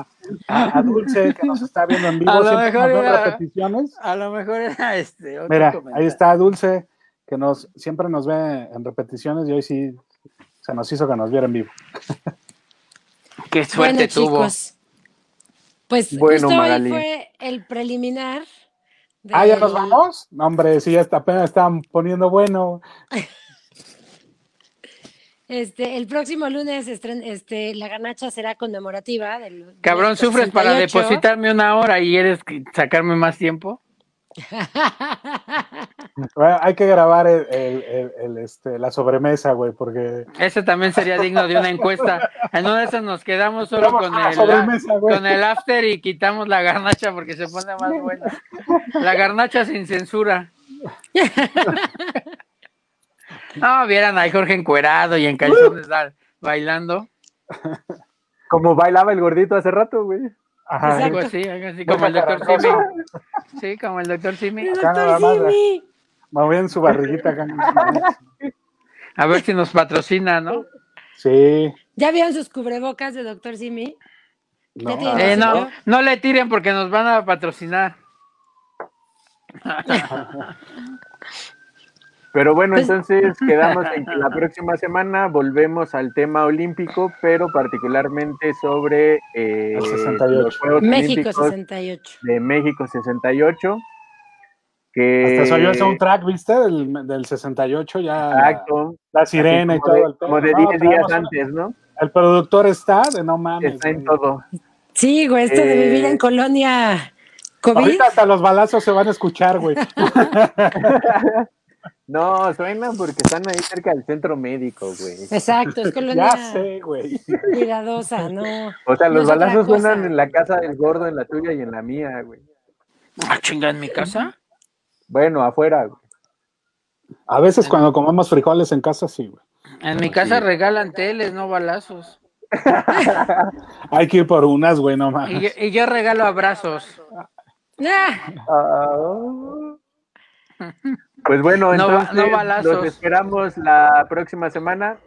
a, Dulce que nos está viendo en vivo, a lo mejor era, repeticiones. A lo mejor era este. Mira, ahí está Dulce, que nos siempre nos ve en repeticiones y hoy sí se nos hizo que nos viera en vivo. Qué suerte tuvo. Chicos, pues bueno, justo hoy fue el preliminar. Ah, ya nos vamos. No, hombre, sí, ya apenas están poniendo bueno. Este, el próximo lunes este, la ganacha será conmemorativa. Del, Cabrón, ¿sufres para depositarme una hora y eres sacarme más tiempo? hay que grabar el, este, la sobremesa, güey, porque... Ese también sería digno de una encuesta. En una de esas nos quedamos solo con el, con el after y quitamos la garnacha porque se pone más buena. La garnacha sin censura. No, vieran a Jorge encuerado y en calzones bailando. Como bailaba el gordito hace rato, güey. Ajá. Algo así, algo así, como el doctor Simi. Sí, como el doctor Simi. El doctor Simi. Movían su barriguita acá. A ver si nos patrocina, ¿no? Sí. ¿Ya vieron sus cubrebocas de doctor Simi? No. Eh, no, no le tiren porque nos van a patrocinar. Pero bueno, pues, entonces quedamos en que la próxima semana volvemos al tema olímpico, pero particularmente sobre eh, los Juegos México 68. De México 68. Que... Hasta salió el soundtrack, ¿viste? Del, del 68 ya. Exacto. La sirena y todo el Como de 10 días antes, ¿no? El productor está, de no mames. Está en todo. Sí, güey, esto de vivir en eh, colonia COVID. Ahorita hasta los balazos se van a escuchar, güey. No, suena porque están ahí cerca del centro médico, güey. Exacto, es colonia ya sé, güey. cuidadosa, ¿no? O sea, los balazos suenan en la casa del gordo, en la tuya y en la mía, güey. ¿Ah, chinga, en mi casa? Bueno, afuera, güey. A veces cuando comemos frijoles en casa, sí, güey. En mi casa regalan teles, no balazos. Hay que ir por unas, güey, no más. Y, yo regalo abrazos. Ah. Pues bueno, entonces los esperamos la próxima semana.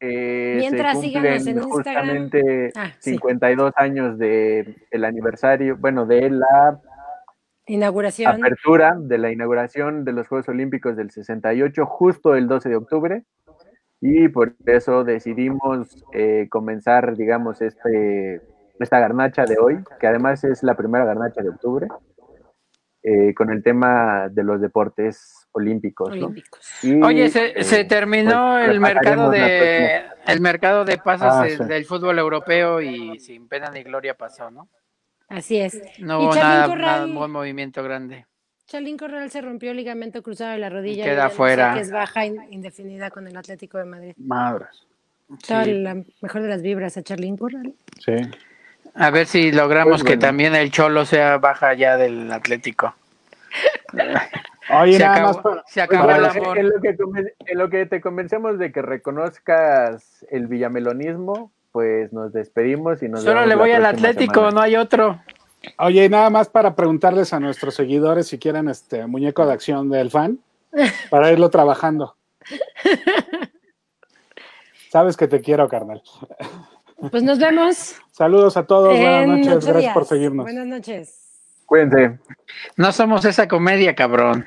Eh, Mientras se cumplen justamente 52 ah, años de el aniversario, bueno, de la inauguración. Apertura de la inauguración de los Juegos Olímpicos del 68, justo el 12 de octubre. Y por eso decidimos eh, comenzar, digamos, este, esta garnacha de hoy, que además es la primera garnacha de octubre. Eh, con el tema de los deportes olímpicos. Oye, se, terminó pues, el mercado de El mercado de pases ah, del fútbol europeo y sin pena ni gloria pasó, ¿no? Así es. No hubo nada, buen movimiento grande. Chalín Corral se rompió el ligamento cruzado de la rodilla. Queda fuera. Que es baja indefinida con el Atlético de Madrid. Madres. la mejor de las vibras a Charlín Corral. Sí. A ver si logramos pues que también el Cholo sea baja ya del Atlético. Oye, se acabó, se acabó el amor. En lo, que, en lo que te convencemos de que reconozcas el villamelonismo, pues nos despedimos y nos Solo le voy al Atlético, no hay otro. Oye, nada más para preguntarles a nuestros seguidores si quieren este muñeco de acción del fan para irlo trabajando. Sabes que te quiero, carnal. Pues nos vemos. Saludos a todos, buenas noches, gracias por seguirnos. Buenas noches. Cuídense. No somos esa comedia, cabrón.